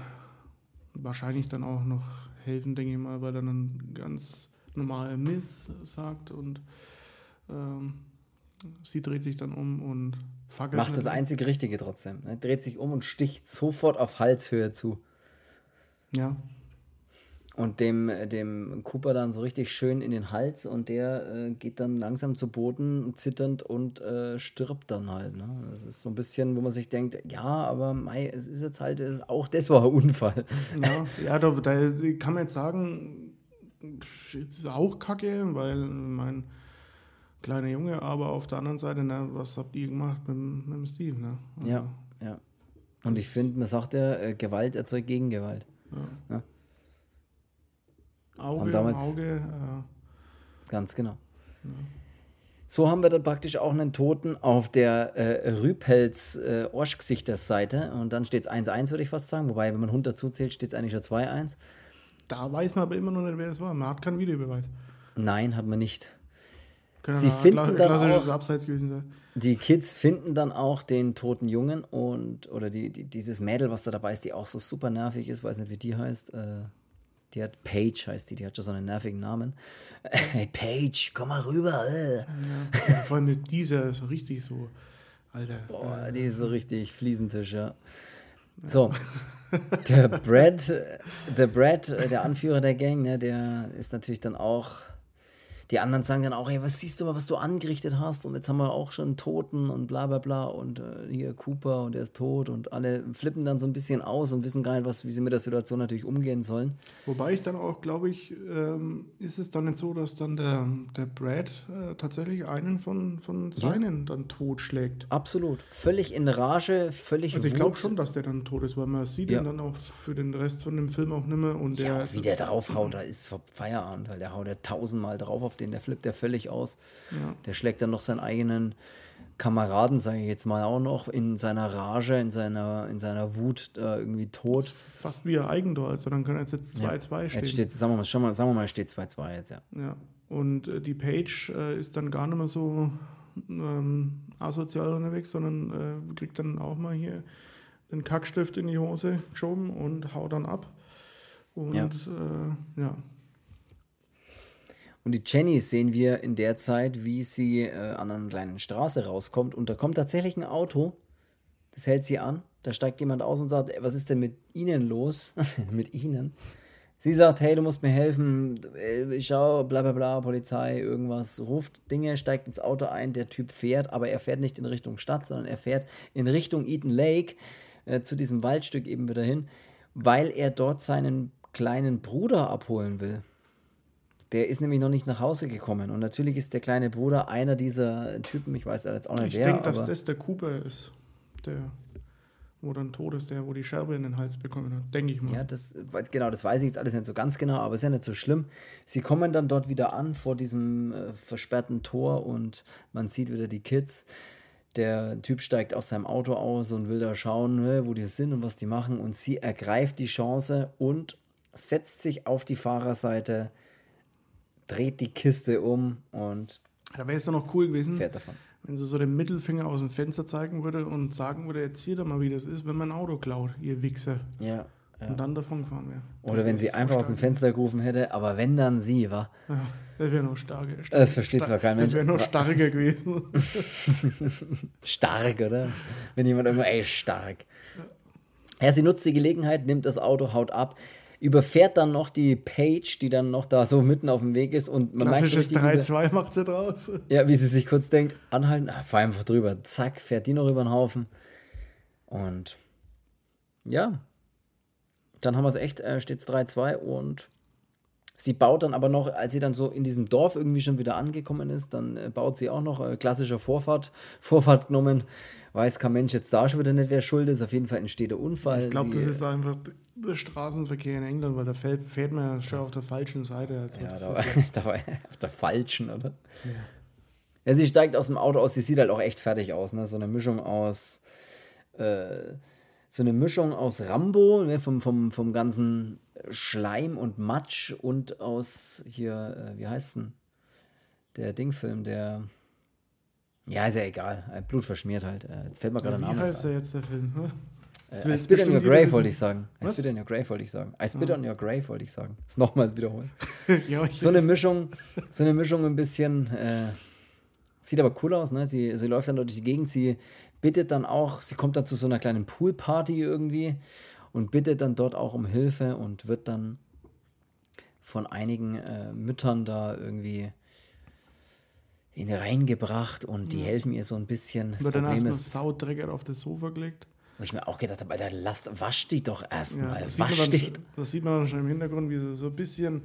wahrscheinlich dann auch noch helfen, denke ich mal, weil er dann ganz normal Miss sagt und ähm, sie dreht sich dann um und fackelt. Macht das einzig Richtige trotzdem. Ne? Dreht sich um und sticht sofort auf Halshöhe zu. Ja, Und dem, dem Cooper dann so richtig schön in den Hals und der äh, geht dann langsam zu Boden, zitternd und äh, stirbt dann halt. Ne? Das ist so ein bisschen, wo man sich denkt, ja, aber mei, es ist jetzt halt, äh, auch das war ein Unfall. Ja, ja da, da kann man jetzt sagen, ist auch kacke, weil mein kleiner Junge, aber auf der anderen Seite, na, was habt ihr gemacht mit, dem- mit dem Steve? Ne? Also, Ja, ja. Und ich finde, man sagt ja, äh, Gewalt erzeugt Gegengewalt. ja. Ja. Auge damals- Auge, äh, Ganz genau. So haben wir dann praktisch auch einen Toten auf der äh, Rüpels äh, Orschgesichterseite. Und dann steht es 1-1, würde ich fast sagen. Wobei, wenn man Hund dazu zählt, steht es eigentlich schon 2-1. da weiß man aber immer noch nicht, wer es war. Man hat keinen Videobeweis. Nein, hat man nicht. Kann Sie finden dann auch-. Die Kids finden dann auch den toten Jungen und oder die, die, dieses Mädel, was da dabei ist, die auch so super nervig ist, weiß nicht, wie die heißt. Äh, die hat Paige, heißt die, die hat schon so einen nervigen Namen. Hey Paige, komm mal rüber. Äh. Ja. Vor allem ist dieser so richtig so, Alter. Boah, die ist so richtig Fliesentisch, ja. So, der Brad, äh, der Brad, äh, der Anführer der Gang, ne, der ist natürlich dann auch. Die anderen sagen dann auch, ey, was siehst du mal, was du angerichtet hast? Und jetzt haben wir auch schon einen Toten und bla bla bla und äh, hier Cooper und der ist tot und alle flippen dann so ein bisschen aus und wissen gar nicht, was, wie sie mit der Situation natürlich umgehen sollen. Wobei ich dann auch, glaube ich, ähm, ist es dann nicht so, dass dann der, der Brad äh, tatsächlich einen von, von seinen dann totschlägt. Absolut. Völlig in Rage, völlig Also ich glaube schon, dass der dann tot ist, weil man sieht Ja. ihn dann auch für den Rest von dem Film auch nicht mehr. Und Ja, der, auch wie der draufhaut, da ist Feierabend, weil der haut ja tausendmal drauf auf den, der flippt ja völlig aus. Ja. Der schlägt dann noch seinen eigenen Kameraden, sage ich jetzt mal auch noch, in seiner Rage, in seiner, in seiner Wut äh, irgendwie tot. fast wie ein Eigentor, also dann kann jetzt jetzt 2-2 stehen. Jetzt steht, sagen wir mal, schon mal, sagen wir mal, steht 2-2 jetzt, ja. Ja. Und äh, die Page äh, ist dann gar nicht mehr so ähm, asozial unterwegs, sondern äh, kriegt dann auch mal hier den Kackstift in die Hose geschoben und haut dann ab. Und Ja. Äh, ja. Und die Jenny sehen wir in der Zeit, wie sie äh, an einer kleinen Straße rauskommt und da kommt tatsächlich ein Auto, das hält sie an, da steigt jemand aus und sagt, "Ey, was ist denn mit Ihnen los? mit Ihnen? Sie sagt, hey, du musst mir helfen, äh, schau, bla bla bla, Polizei, irgendwas, ruft Dinge, steigt ins Auto ein, der Typ fährt, aber er fährt nicht in Richtung Stadt, sondern er fährt in Richtung Eaton Lake, äh, zu diesem Waldstück eben wieder hin, weil er dort seinen kleinen Bruder abholen will. Der ist nämlich noch nicht nach Hause gekommen. Und natürlich ist der kleine Bruder einer dieser Typen, ich weiß jetzt auch nicht Ich wer, denke, dass das der Cooper ist, der, wo dann tot ist, der, wo die Scherbe in den Hals bekommen hat. Denke ich mal. ja, das, genau, das weiß ich jetzt alles nicht so ganz genau, aber ist ja nicht so schlimm. Sie kommen dann dort wieder an vor diesem äh, versperrten Tor und man sieht wieder die Kids. Der Typ steigt aus seinem Auto aus und will da schauen, wo die sind und was die machen. Und sie ergreift die Chance und setzt sich auf die Fahrerseite, dreht die Kiste um und Da wäre es doch noch cool gewesen, fährt davon. wenn sie so den Mittelfinger aus dem Fenster zeigen würde und sagen würde, erzähl doch mal, wie das ist, wenn man ein Auto klaut, ihr Wichser. Ja. ja. Und dann davon gefahren wäre. Oder wenn sie einfach aus dem Fenster gerufen hätte, aber wenn dann sie, war. Ja, das wäre noch stark. Das versteht zwar kein Mensch. Das wäre noch starker gewesen. Stark, oder? Wenn jemand irgendwo, ey, stark. Ja, sie nutzt die Gelegenheit, nimmt das Auto, haut ab, überfährt dann noch die Page, die dann noch da so mitten auf dem Weg ist und man merkt so Klassisches richtig, wie sie, 3-2 macht sie draus. ja, wie sie sich kurz denkt, anhalten, ah, fahr einfach drüber, zack, fährt die noch über den Haufen. Und ja, dann haben wir es echt, äh, steht es 3-2 und sie baut dann aber noch, als sie dann so in diesem Dorf irgendwie schon wieder angekommen ist, dann äh, baut sie auch noch äh, klassischer Vorfahrt, Vorfahrt genommen, weiß kein Mensch jetzt da schon wieder nicht, wer schuld ist, auf jeden Fall entsteht der Unfall. Ich glaube, das ist einfach der Straßenverkehr in England, weil da fährt, fährt man ja schon auf der falschen Seite. Also Ja, da war, da war auf der falschen, oder? Ja. sie steigt aus dem Auto aus, sie sieht halt auch echt fertig aus, ne? So eine Mischung aus, äh, so eine Mischung aus Rambo, ne? vom, vom, vom ganzen Schleim und Matsch und aus hier, äh, wie heißt denn? Der Dingfilm, der. Ja, ist ja egal. Äh, Blut verschmiert halt. Äh, jetzt fällt mir gerade ja, der wie Name. heißt der jetzt, der Film? ne? Äh, I Spit on Your Grave wollte ich sagen. I Was? Spit on Your Grave wollte ich sagen. I Spit on Your Grave wollte ich sagen. Das nochmals wiederholen. ja, so eine Mischung, so eine Mischung ein bisschen, äh, sieht aber cool aus, ne? Sie, sie läuft dann durch die Gegend, sie bittet dann auch, sie kommt dann zu so einer kleinen Poolparty irgendwie und bittet dann dort auch um Hilfe und wird dann von einigen äh, Müttern da irgendwie in reingebracht und die helfen ihr so ein bisschen. Das wird dann Problem erstmal ist, saudreckig auf das Sofa gelegt. wo ich mir auch gedacht habe, Alter, lasst, wasch die doch Ja, erstmal, man wasch dann, dich. das sieht man dann schon im Hintergrund, wie sie so ein bisschen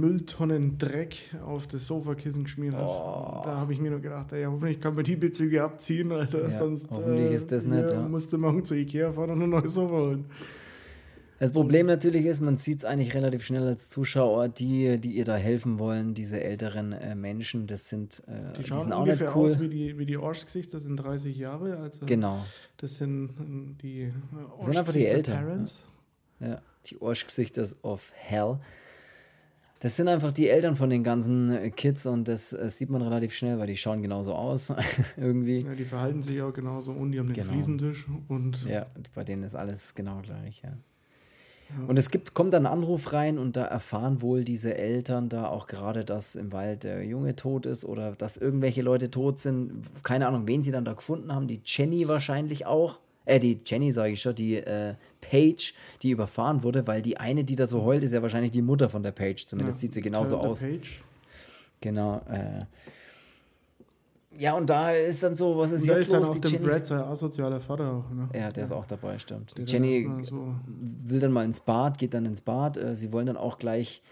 Mülltonnen Dreck auf das Sofakissen geschmiert hat. Da habe ich mir nur gedacht, ey, hoffentlich kann man die Bezüge abziehen, Alter. Ja, sonst hoffentlich äh, ist das nicht, ja, ja. musst du morgen zu Ikea fahren und ein neues Sofa holen. Das Problem natürlich ist, man sieht es eigentlich relativ schnell als Zuschauer, die, die ihr da helfen wollen, diese älteren äh, Menschen, das sind, äh, Die die schauen sind auch nicht ungefähr cool. aus wie die, wie die Arschgesichter, sind 30 Jahre. Also Genau. Das sind ähm, die äh, sind einfach die Eltern, Parents. Ja. Die Arschgesichter of Hell. Das sind einfach die Eltern von den ganzen äh, Kids und das äh, sieht man relativ schnell, weil die schauen genauso aus irgendwie. Ja, die verhalten sich auch genauso und die haben den genau. Fliesentisch und. Ja, bei denen ist alles genau gleich, ja. ja. Und es gibt, kommt dann ein Anruf rein und da erfahren wohl diese Eltern da auch gerade, dass im Wald der Junge tot ist oder dass irgendwelche Leute tot sind. Keine Ahnung, wen sie dann da gefunden haben. Die Jenny wahrscheinlich auch äh, die Jenny sage ich schon, die äh, Paige, die überfahren wurde, weil die eine, die da so heult, ist ja wahrscheinlich die Mutter von der Paige. Zumindest ja, sieht sie genauso aus. Paige. Genau. Äh, ja, und da ist dann so, was ist und jetzt ist los? Dann auch die Jenny, Brad, sein asozialer Vater auch, ne? Ja, der ja. ist auch dabei, stimmt. Die Jenny so will dann mal ins Bad, geht dann ins Bad. Äh, sie wollen dann auch gleich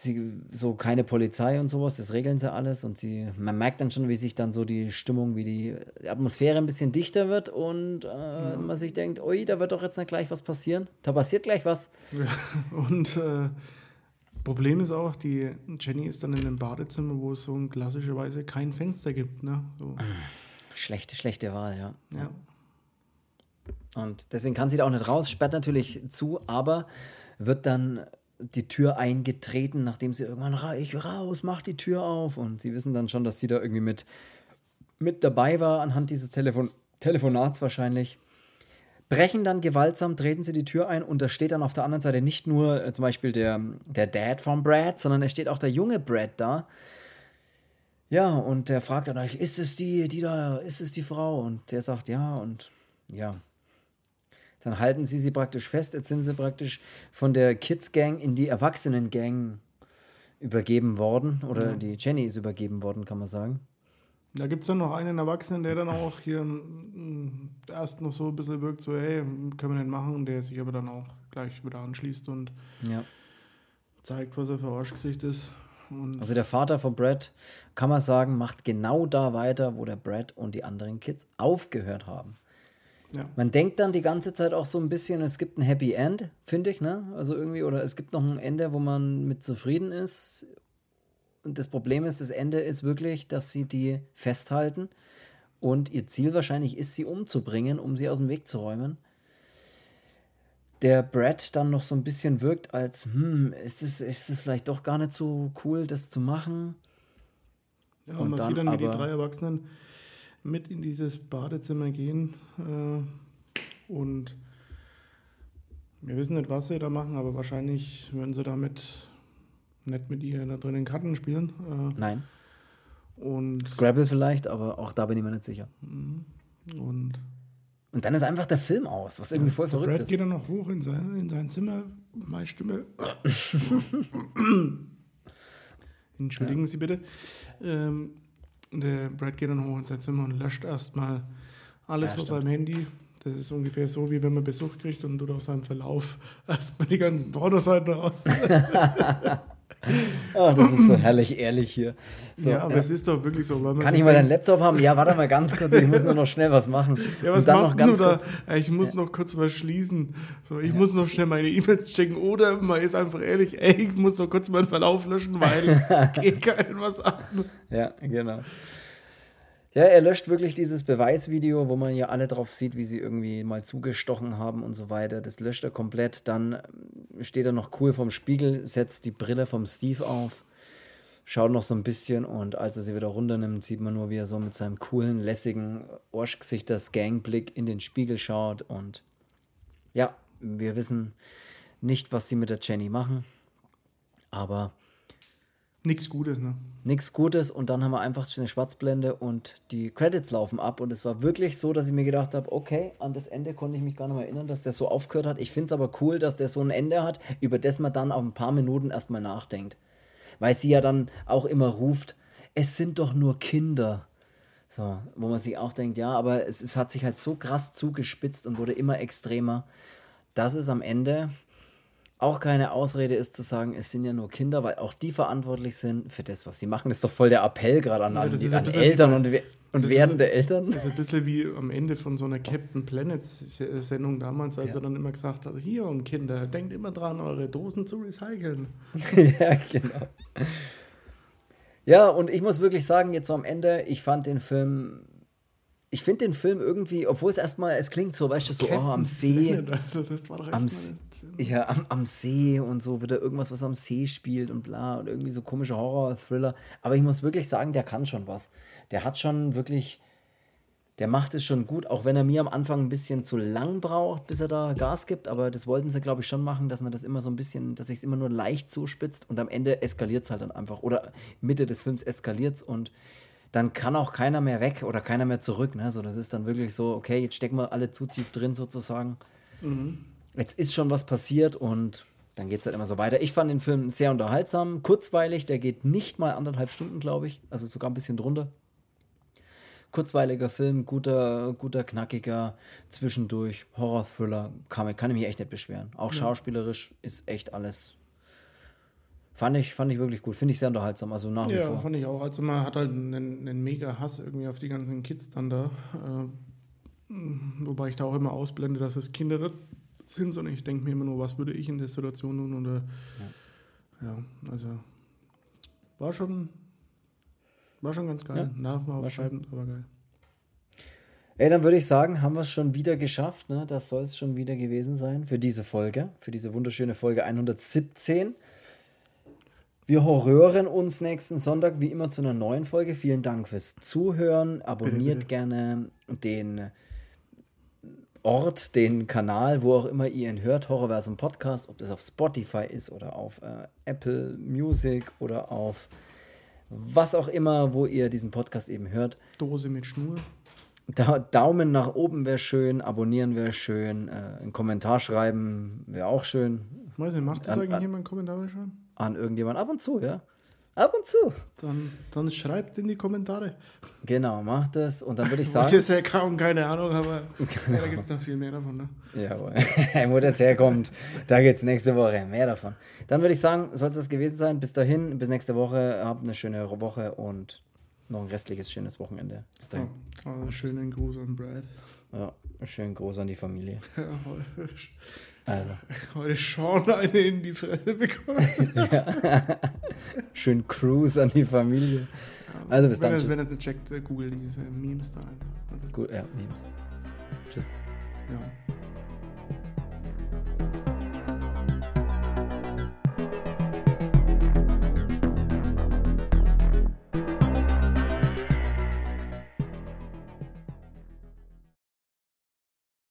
sie so keine Polizei und sowas, das regeln sie alles und sie, man merkt dann schon, wie sich dann so die Stimmung, wie die Atmosphäre ein bisschen dichter wird und äh, ja. man sich denkt, ui, da wird doch jetzt gleich was passieren. Da passiert gleich was. Ja, und äh, Problem ist auch, die Jenny ist dann in einem Badezimmer, wo es so klassischerweise kein Fenster gibt. Ne? So. Schlechte, schlechte Wahl, ja. Ja. Und deswegen kann sie da auch nicht raus, sperrt natürlich zu, aber wird dann die Tür eingetreten, nachdem sie irgendwann ra ich raus, mach die Tür auf. Und sie wissen dann schon, dass sie da irgendwie mit, mit dabei war, anhand dieses Telefon Telefonats wahrscheinlich. Brechen dann gewaltsam, treten sie die Tür ein und da steht dann auf der anderen Seite nicht nur äh, zum Beispiel der, der Dad von Brad, sondern es steht auch der junge Brad da. Ja, und der fragt dann euch, ist es die, die da, ist es die Frau? Und der sagt ja und ja. Dann halten sie sie praktisch fest. Jetzt sind sie praktisch von der Kids-Gang in die Erwachsenen-Gang übergeben worden. Oder ja. die Jenny ist übergeben worden, kann man sagen. Da gibt es dann noch einen Erwachsenen, der dann auch hier mm, erst noch so ein bisschen wirkt, so, hey, können wir den machen, der sich aber dann auch gleich wieder anschließt und ja. zeigt, was er für Arschgesicht ist. Und also der Vater von Brad, kann man sagen, macht genau da weiter, wo der Brad und die anderen Kids aufgehört haben. Ja. Man denkt dann die ganze Zeit auch so ein bisschen, es gibt ein Happy End, finde ich, ne? Also irgendwie, oder es gibt noch ein Ende, wo man mit zufrieden ist. Und das Problem ist, das Ende ist wirklich, dass sie die festhalten und ihr Ziel wahrscheinlich ist, sie umzubringen, um sie aus dem Weg zu räumen. Der Brad dann noch so ein bisschen wirkt, als, hm, ist es, ist vielleicht doch gar nicht so cool, das zu machen? Ja, und, und man dann sieht dann, wie die drei Erwachsenen mit in dieses Badezimmer gehen äh, und wir wissen nicht, was sie da machen, aber wahrscheinlich werden sie damit nicht mit ihr da drinnen Karten spielen. Äh, Nein. Und Scrabble vielleicht, aber auch da bin ich mir nicht sicher. Mhm. Und, und dann ist einfach der Film aus, was irgendwie voll verrückt Brad ist. geht dann noch hoch in sein, in sein Zimmer. Meine Stimme. Entschuldigen ja. Sie bitte. Ähm, der Brad geht dann hoch in sein Zimmer und löscht erstmal alles ja, von seinem Handy. Das ist ungefähr so, wie wenn man Besuch kriegt und tut auf seinem Verlauf erstmal die ganzen Pornoseiten raus. oh, das ist so herrlich ehrlich hier. So, ja, aber ja. es ist doch wirklich so. Kann ich mal deinen Laptop haben? Ja, warte mal ganz kurz, ich muss nur noch schnell was machen. Ja, was machst du da? Ich muss ja. noch kurz was schließen. So, ich muss noch schnell meine E-Mails checken oder man ist einfach ehrlich, ey, ich muss noch kurz meinen Verlauf löschen, weil geht keinen was an. Ja, genau. Ja, er löscht wirklich dieses Beweisvideo, wo man ja alle drauf sieht, wie sie irgendwie mal zugestochen haben und so weiter. Das löscht er komplett. Dann ähm, steht er noch cool vorm Spiegel, setzt die Brille vom Steve auf, schaut noch so ein bisschen und als er sie wieder runternimmt, sieht man nur, wie er so mit seinem coolen, lässigen Arschgesichters Gangblick in den Spiegel schaut. Und ja, wir wissen nicht, was sie mit der Jenny machen. Aber Nichts Gutes, ne? Nichts Gutes und dann haben wir einfach eine Schwarzblende und die Credits laufen ab und es war wirklich so, dass ich mir gedacht habe, okay, an das Ende konnte ich mich gar nicht mehr erinnern, dass der so aufgehört hat. Ich finde es aber cool, dass der so ein Ende hat, über das man dann auf ein paar Minuten erstmal nachdenkt. Weil sie ja dann auch immer ruft, es sind doch nur Kinder. So, wo man sich auch denkt, ja, aber es, es hat sich halt so krass zugespitzt und wurde immer extremer, dass es am Ende auch keine Ausrede ist zu sagen, es sind ja nur Kinder, weil auch die verantwortlich sind für das, was sie machen. Das ist doch voll der Appell gerade an, ja, an, die, an Eltern und, und werdende ist, Eltern. Das ist ein bisschen wie am Ende von so einer Captain Planet Sendung damals, als ja. er dann immer gesagt hat, hier und Kinder, denkt immer dran, eure Dosen zu recyceln. ja, genau. Ja, und ich muss wirklich sagen, jetzt so am Ende, ich fand den Film ich finde den Film irgendwie, obwohl es erstmal, es klingt so, weißt du, so, oh, am See. Am, ja, am, am See und so, wieder irgendwas, was am See spielt und bla und irgendwie so komische Horror-Thriller. Aber ich muss wirklich sagen, der kann schon was. Der hat schon wirklich, der macht es schon gut, auch wenn er mir am Anfang ein bisschen zu lang braucht, bis er da Gas gibt. Aber das wollten sie, glaube ich, schon machen, dass man das immer so ein bisschen, dass sich es immer nur leicht zuspitzt und am Ende eskaliert es halt dann einfach. Oder Mitte des Films eskaliert es und dann kann auch keiner mehr weg oder keiner mehr zurück. Ne? So, das ist dann wirklich so, okay, jetzt stecken wir alle zu tief drin sozusagen. Jetzt ist schon was passiert und dann geht es halt immer so weiter. Ich fand den Film sehr unterhaltsam, kurzweilig, der geht nicht mal anderthalb Stunden, glaube ich, also sogar ein bisschen drunter. Kurzweiliger Film, guter, guter, knackiger, zwischendurch, Horror-Thriller, kann, kann ich mich echt nicht beschweren. Auch schauspielerisch ist echt alles. Fand ich, fand ich wirklich gut, finde ich sehr unterhaltsam, also nach wie Ja, vor. fand ich auch. Also man hat halt einen, einen mega Hass irgendwie auf die ganzen Kids dann da. Äh, wobei ich da auch immer ausblende, dass es Kinder sind, sondern ich denke mir immer nur, was würde ich in der Situation tun oder ja, also war schon war schon ganz geil. Ja, Nerven aufschreiben, aber geil. Ey, dann würde ich sagen, haben wir es schon wieder geschafft. Ne? Das soll es schon wieder gewesen sein für diese Folge, für diese wunderschöne Folge 117. Wir horrören uns nächsten Sonntag wie immer zu einer neuen Folge. Vielen Dank fürs Zuhören. Abonniert gerne den Ort, den Kanal, wo auch immer ihr ihn hört, Horrorversum Podcast, ob das auf Spotify ist oder auf äh, Apple Music oder auf was auch immer, wo ihr diesen Podcast eben hört. Dose mit Schnur. Da, Daumen nach oben wäre schön, abonnieren wäre schön, äh, einen Kommentar schreiben wäre auch schön. Ich weiß nicht, macht das An- eigentlich an- jemand Kommentare schreiben? An irgendjemand ab und zu, ja. Ab und zu. Dann, dann schreibt in die Kommentare. Genau, macht das. Und dann würde ich Wo sagen, das herkam, keine Ahnung, aber ja, da gibt es noch viel mehr davon. Ne? jawohl, wo das herkommt, da geht es nächste Woche. Mehr davon. Dann würde ich sagen, soll es das gewesen sein. Bis dahin, bis nächste Woche. Habt eine schöne Woche und noch ein restliches schönes Wochenende. Bis dahin. Ja, also schönen Gruß an Brad. Ja, schönen Gruß an die Familie. Ja, heute, Also, heute Sean eine in die Fresse bekommen. schönen Cruise an die Familie. Also bis dann. Wenn Tschüss. wenn ihr nicht checkt, äh, google diese Memes da einfach. Also, Gut, ja, Memes. Tschüss. ja.